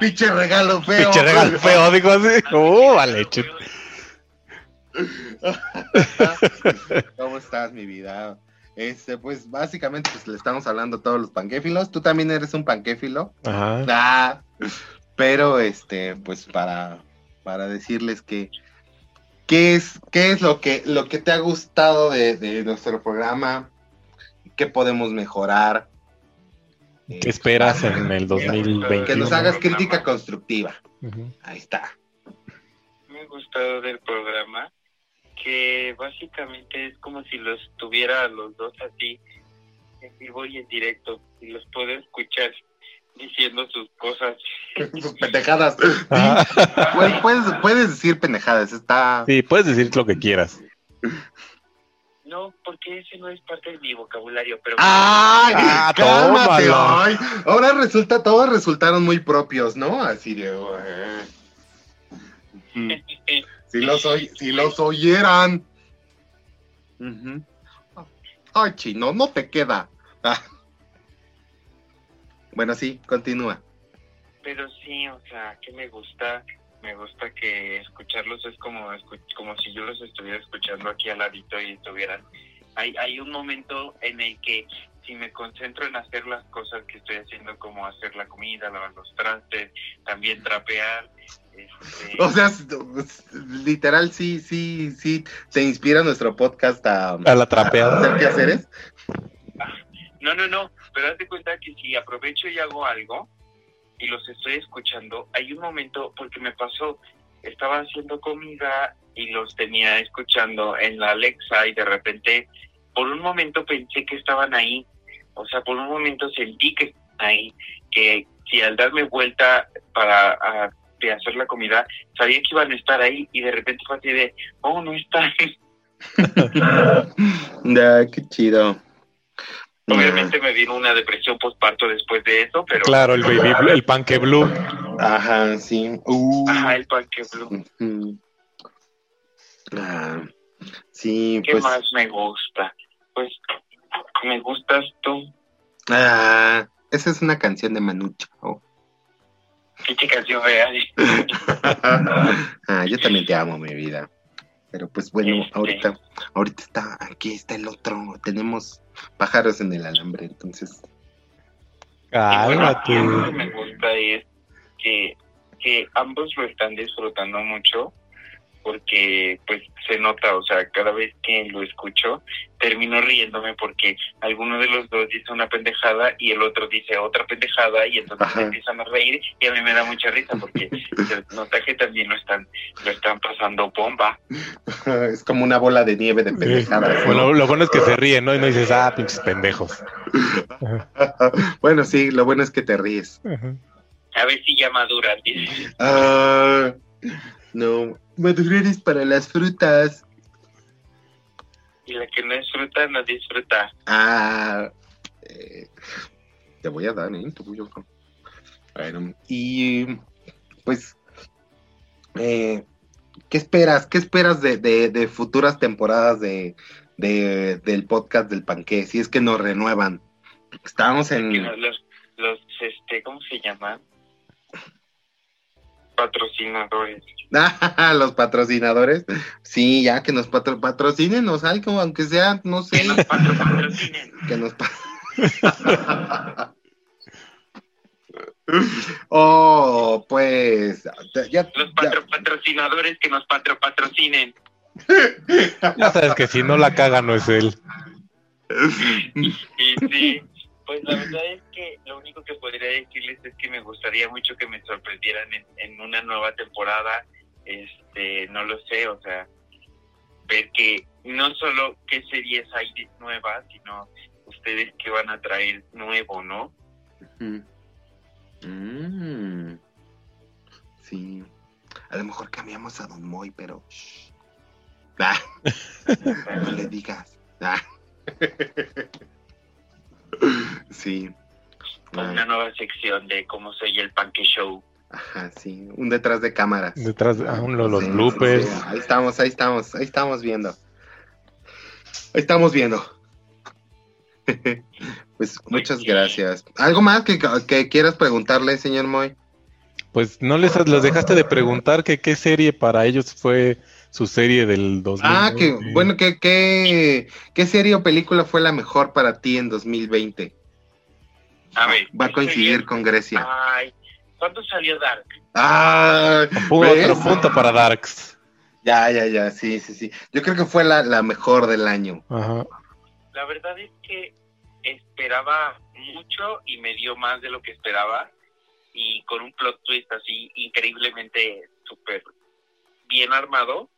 Pinche regalo feo. Pinche regalo feo, digo así. Oh, vale. (laughs) ¿Cómo estás, mi vida? Este, pues básicamente pues, le estamos hablando a todos los panquéfilos. Tú también eres un panquéfilo. Ajá. Ah, pero este, pues para, para decirles que qué es, qué es lo que, lo que te ha gustado de, de nuestro programa, qué podemos mejorar. Eh, ¿Qué esperas en el Que 2021? nos hagas crítica constructiva. Ahí está. Me ha gustado del programa que básicamente es como si los tuviera a los dos así en vivo y en directo y los puedo escuchar diciendo sus cosas. Sus pendejadas. Ajá. Puedes, puedes, puedes decir pendejadas, está. Sí, puedes decir lo que quieras. No, porque ese no es parte de mi vocabulario, pero ¡Ay! Ah, ¡Cálmate! ay. Ahora resulta, todos resultaron muy propios, ¿no? Así de. eh. Si los, oy- si los oyeran. Ay, chino, no te queda. Ah. Bueno, sí, continúa. pero sí, o sea, que me gusta, me gusta que escucharlos es como como si yo los estuviera escuchando aquí al ladito y estuvieran. Hay hay un momento en el que si me concentro en hacer las cosas que estoy haciendo, como hacer la comida, lavar los trastes, también trapear, este, (laughs) O sea, literal, sí, sí, sí, te inspira nuestro podcast a, A la trapeada. a hacer quehaceres. No, no, no, pero hazte cuenta que si aprovecho y hago algo y los estoy escuchando, hay un momento, porque me pasó, estaba haciendo comida y los tenía escuchando en la Alexa y de repente, por un momento pensé que estaban ahí, o sea, por un momento sentí que ahí, que si al darme vuelta para a- de hacer la comida, sabía que iban a estar ahí y de repente fue así de, oh, no están. Ya, (laughs) (laughs) qué chido. Obviamente me vino una depresión postparto después de eso, pero... Claro, el baby blue, el panque blue. Ajá, sí. Uh, Ajá, el panque blue. Ah, sí, ¿Qué pues. más me gusta? Pues me gustas tú. Ah, esa es una canción de Manu Chao. ¿Qué canción fea? (laughs) ah, yo también te amo, mi vida. Pero pues bueno, Este. ahorita, ahorita está, aquí está el otro. Tenemos pájaros en el alambre, entonces. Y bueno, Cálmate. me gusta es que, que ambos lo están disfrutando mucho porque pues se nota, o sea, cada vez que lo escucho termino riéndome porque alguno de los dos dice una pendejada y el otro dice otra pendejada y entonces Ajá. empiezan a reír y a mí me da mucha risa porque (laughs) se nota que también lo están lo están pasando bomba. (laughs) es como una bola de nieve de Sí. pendejadas. ¿no? Bueno, lo bueno es que se ríen, ¿no? Y no dices, ah, pinches pendejos. (laughs) bueno, sí, lo bueno es que te ríes. Ajá. A ver si ya maduran, dice. Ah, no, madurar es para las frutas. Y la que no disfruta, no disfruta. Ah, eh, te voy a dar, ¿eh? Te voy a dar. Bueno, y pues, eh, ¿qué esperas? ¿Qué esperas de, de- de futuras temporadas de, de- del podcast del panqué? Si es que nos renuevan. Estábamos en... los, los, los, este, ¿cómo se llaman? Patrocinadores. (laughs) los patrocinadores. Sí, ya que nos patro patrocinen algo, aunque sea, no sé, Que nos patro- patrocinen. (laughs) que nos... (laughs) oh, pues... Ya, Los ya- patro- patrocinadores que nos patro patrocinen. Ya sabes que si no la caga no es él. Y sí, pues la verdad es que lo único que podría decirles es que me gustaría mucho que me sorprendieran en, en una nueva temporada. Este, no lo sé, o sea, ver que no solo qué series hay nuevas, sino ustedes qué van a traer nuevo, ¿no? Mm. Mm. Sí. A lo mejor cambiamos a Don Moy, pero... shh. Ah, (laughs) no le digas. Ah. (laughs) Sí. Ah, una nueva sección de cómo soy el Panque Show. Ajá, sí. Un detrás de cámaras. Detrás de aún lo- los Sí, bloopers. sí, ahí estamos, ahí estamos, ahí estamos viendo. Ahí estamos viendo. (laughs) pues muchas bien. gracias. ¿Algo más que, que quieras preguntarle, señor Moy? Pues no les los dejaste de preguntar que qué serie para ellos fue su serie del 2000. Ah, que bueno, ¿qué, qué, ¿qué serie o película fue la mejor para ti en 2020? A ver. Va a coincidir con Grecia. Ay, ¿cuándo salió Dark? Ah. Otro punto para Darks. Ya, ya, ya, sí, sí, sí. Yo creo que fue la, la mejor del año. Ajá. La verdad es que esperaba mucho y me dio más de lo que esperaba y con un plot twist así increíblemente súper bien armado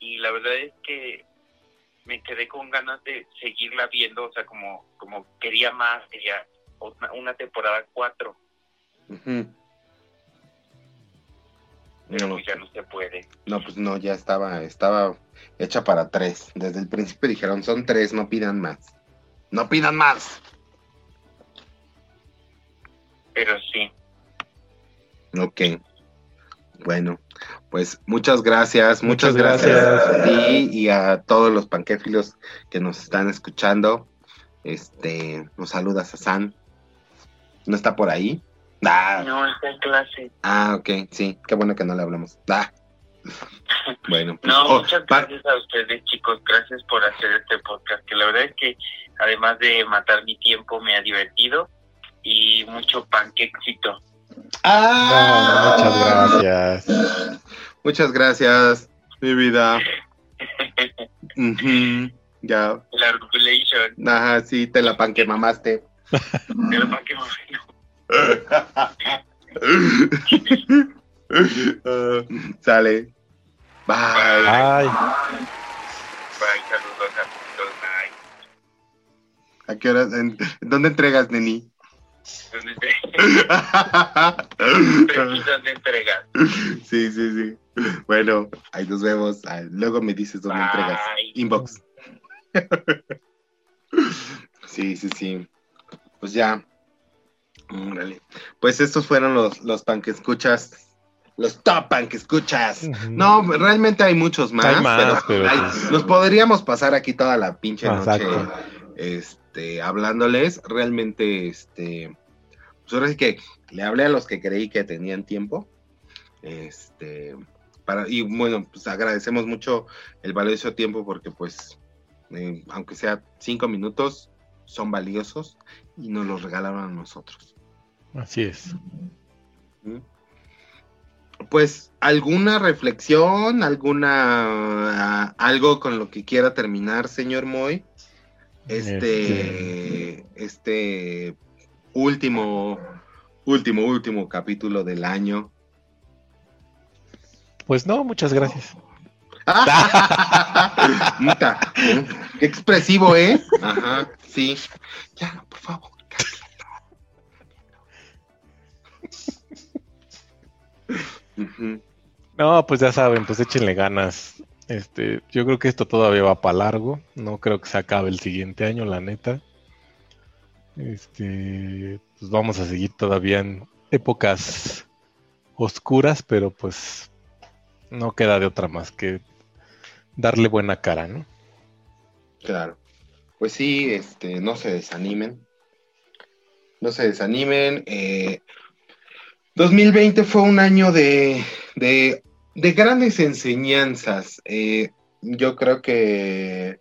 y la verdad es que me quedé con ganas de seguirla viendo, o sea, como, como quería más, quería una, una temporada 4, Ujú. pero No, pues ya no se puede. no, pues no, ya estaba, estaba hecha para tres. Desde el principio dijeron, son tres, no pidan más. No pidan más. Pero sí, Ok. Bueno, pues muchas gracias, muchas, Muchas gracias. gracias. a ti y a todos los panquéfilos que nos están escuchando. Este, nos saludas a San. ¿No está por ahí? Ah, no está en clase. ah, ok, sí, qué bueno que no le hablamos. Ah. (laughs) Bueno, pues, No, oh, muchas gracias a ustedes, chicos. Gracias por hacer este podcast, que la verdad es que además de matar mi tiempo, me ha divertido y mucho panquéxito. Ah, muchas gracias. Muchas gracias, mi vida. Ujú, Ya, La regulation, ajá, sí, te la panque mamaste. el panque Ah, (laughs) sale. Bye. Ay. Bye, saludos a todos. Bye. ¿A qué horas? ¿En- ¿Dónde entregas, Neni? ¿Dónde te... Preciso de entregas. sí, sí, sí. Bueno, ahí nos vemos. Ah, Luego me dices dónde Bye. entregas. Inbox. sí, sí, sí. Pues ya. Órale. Pues estos fueron los, los pan que escuchas. Los top pan que escuchas. No, realmente hay muchos más. Hay más, pero hay- pues- nos podríamos pasar aquí toda la pinche noche Exacto. Este, hablándoles. Realmente, este, pues ahora sí que le hablé a los que creí que tenían tiempo. Este, para, y bueno, pues agradecemos mucho el valioso tiempo porque pues, eh, aunque sea cinco minutos, son valiosos y nos los regalaron a nosotros. Así es. Pues, ¿alguna reflexión? ¿Alguna ah, algo con lo que quiera terminar, señor Moy? Este, este último, último, último capítulo del año. Pues no, muchas gracias. (laughs) Puta, Qué expresivo, ¿eh? Ajá, sí. Ya, por favor. (laughs) No, pues ya saben, pues échenle ganas. Este, yo creo que esto todavía va para largo. No creo que se acabe el siguiente año, la neta. Este, pues vamos a seguir todavía en épocas oscuras, pero pues no queda de otra más que darle buena cara, ¿no? Claro. Pues sí, este, no se desanimen. No se desanimen. eh, 2020 fue un año de, de grandes enseñanzas. eh, yo creo que,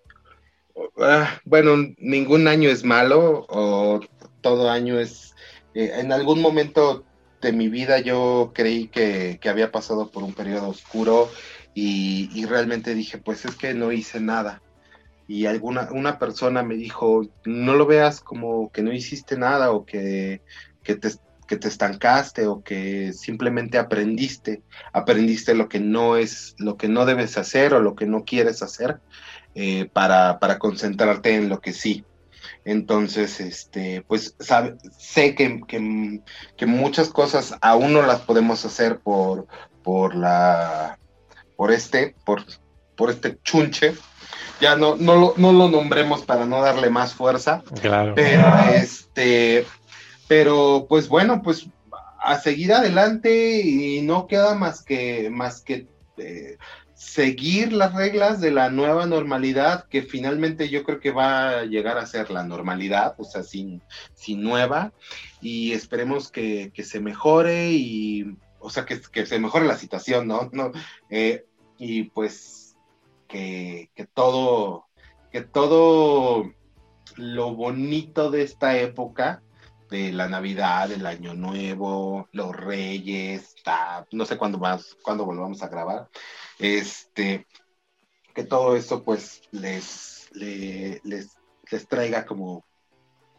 ah, bueno, ningún año es malo o todo año es... eh, en algún momento de mi vida yo creí que, que había pasado por un periodo oscuro y, y realmente dije, pues es que no hice nada y alguna una persona me dijo, no lo veas como que no hiciste nada o que, que, te, que te estancaste o que simplemente aprendiste, aprendiste lo que no es, lo que no debes hacer o lo que no quieres hacer eh, para, para concentrarte en lo que sí. Entonces, este, pues sabe, sé que, que, que muchas cosas aún no las podemos hacer por, por la, por este, por, por este chunche. Ya no, no, lo, no lo nombremos para no darle más fuerza, Claro. pero este, pero pues bueno, pues a seguir adelante y no queda más que, más que eh, seguir las reglas de la nueva normalidad, que finalmente yo creo que va a llegar a ser la normalidad, o sea, sin, sin nueva, y esperemos que, que se mejore y, o sea, que, que se mejore la situación, ¿no? no eh, y pues que, que todo, que todo lo bonito de esta época, de la Navidad, el Año Nuevo, los Reyes, no sé cuándo más, cuándo volvamos a grabar, este, que todo eso pues les, le- les, les traiga como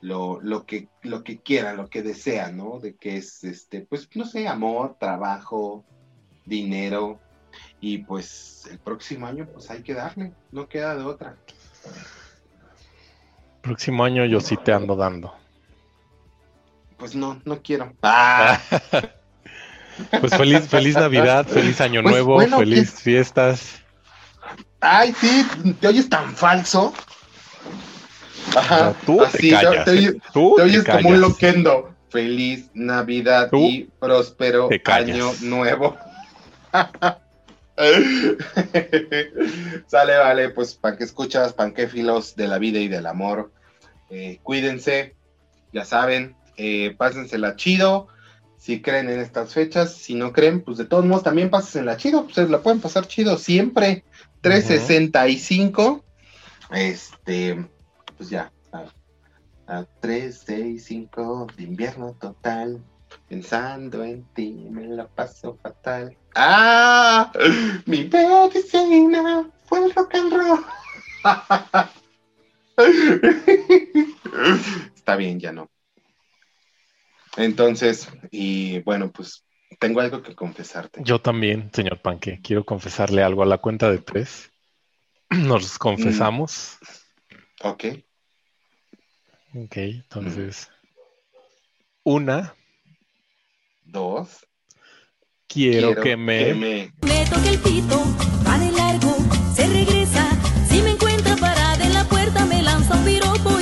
lo, lo que, lo que quieran, lo que desean, ¿no? De que es, este, pues, no sé, amor, trabajo, dinero, y pues el próximo año pues hay que darle, no queda de otra. Próximo año yo sí te ando dando. Pues no, no quiero. (laughs) Ah, Pues feliz, feliz Navidad, feliz Año Pues, Nuevo, bueno, feliz fiestas. ay, sí, te oyes tan falso. Ajá, tú te callas, te, oyes- Tú te te oyes como un loquendo. Feliz Navidad Tú y próspero año nuevo. (laughs) Sale, vale, pues para que escuchas, panquéfilos de la vida y del amor. Eh, cuídense, ya saben, eh, pásensela chido. Si creen en estas fechas, si no creen, pues de todos modos también pásensela chido, pues la pueden pasar chido siempre. 365, este, pues ya, a, a 365 de invierno total, pensando en ti, me la paso fatal. ¡Ah! Mi medicina fue el rock and roll. (laughs) Está bien, ya no. Entonces, y bueno, pues tengo algo que confesarte. Yo también, señor Panque, quiero confesarle algo a la cuenta de tres. (clears throat) Nos confesamos. Ok. Ok, entonces. Una, Dos. quiero, que me. Me toca el pito, va de largo, se regresa. Si me encuentra parada en la puerta, me lanza un piropo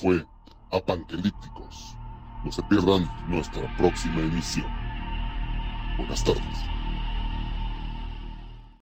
fue Apanquelípticos. No se pierdan nuestra próxima emisión. Buenas tardes.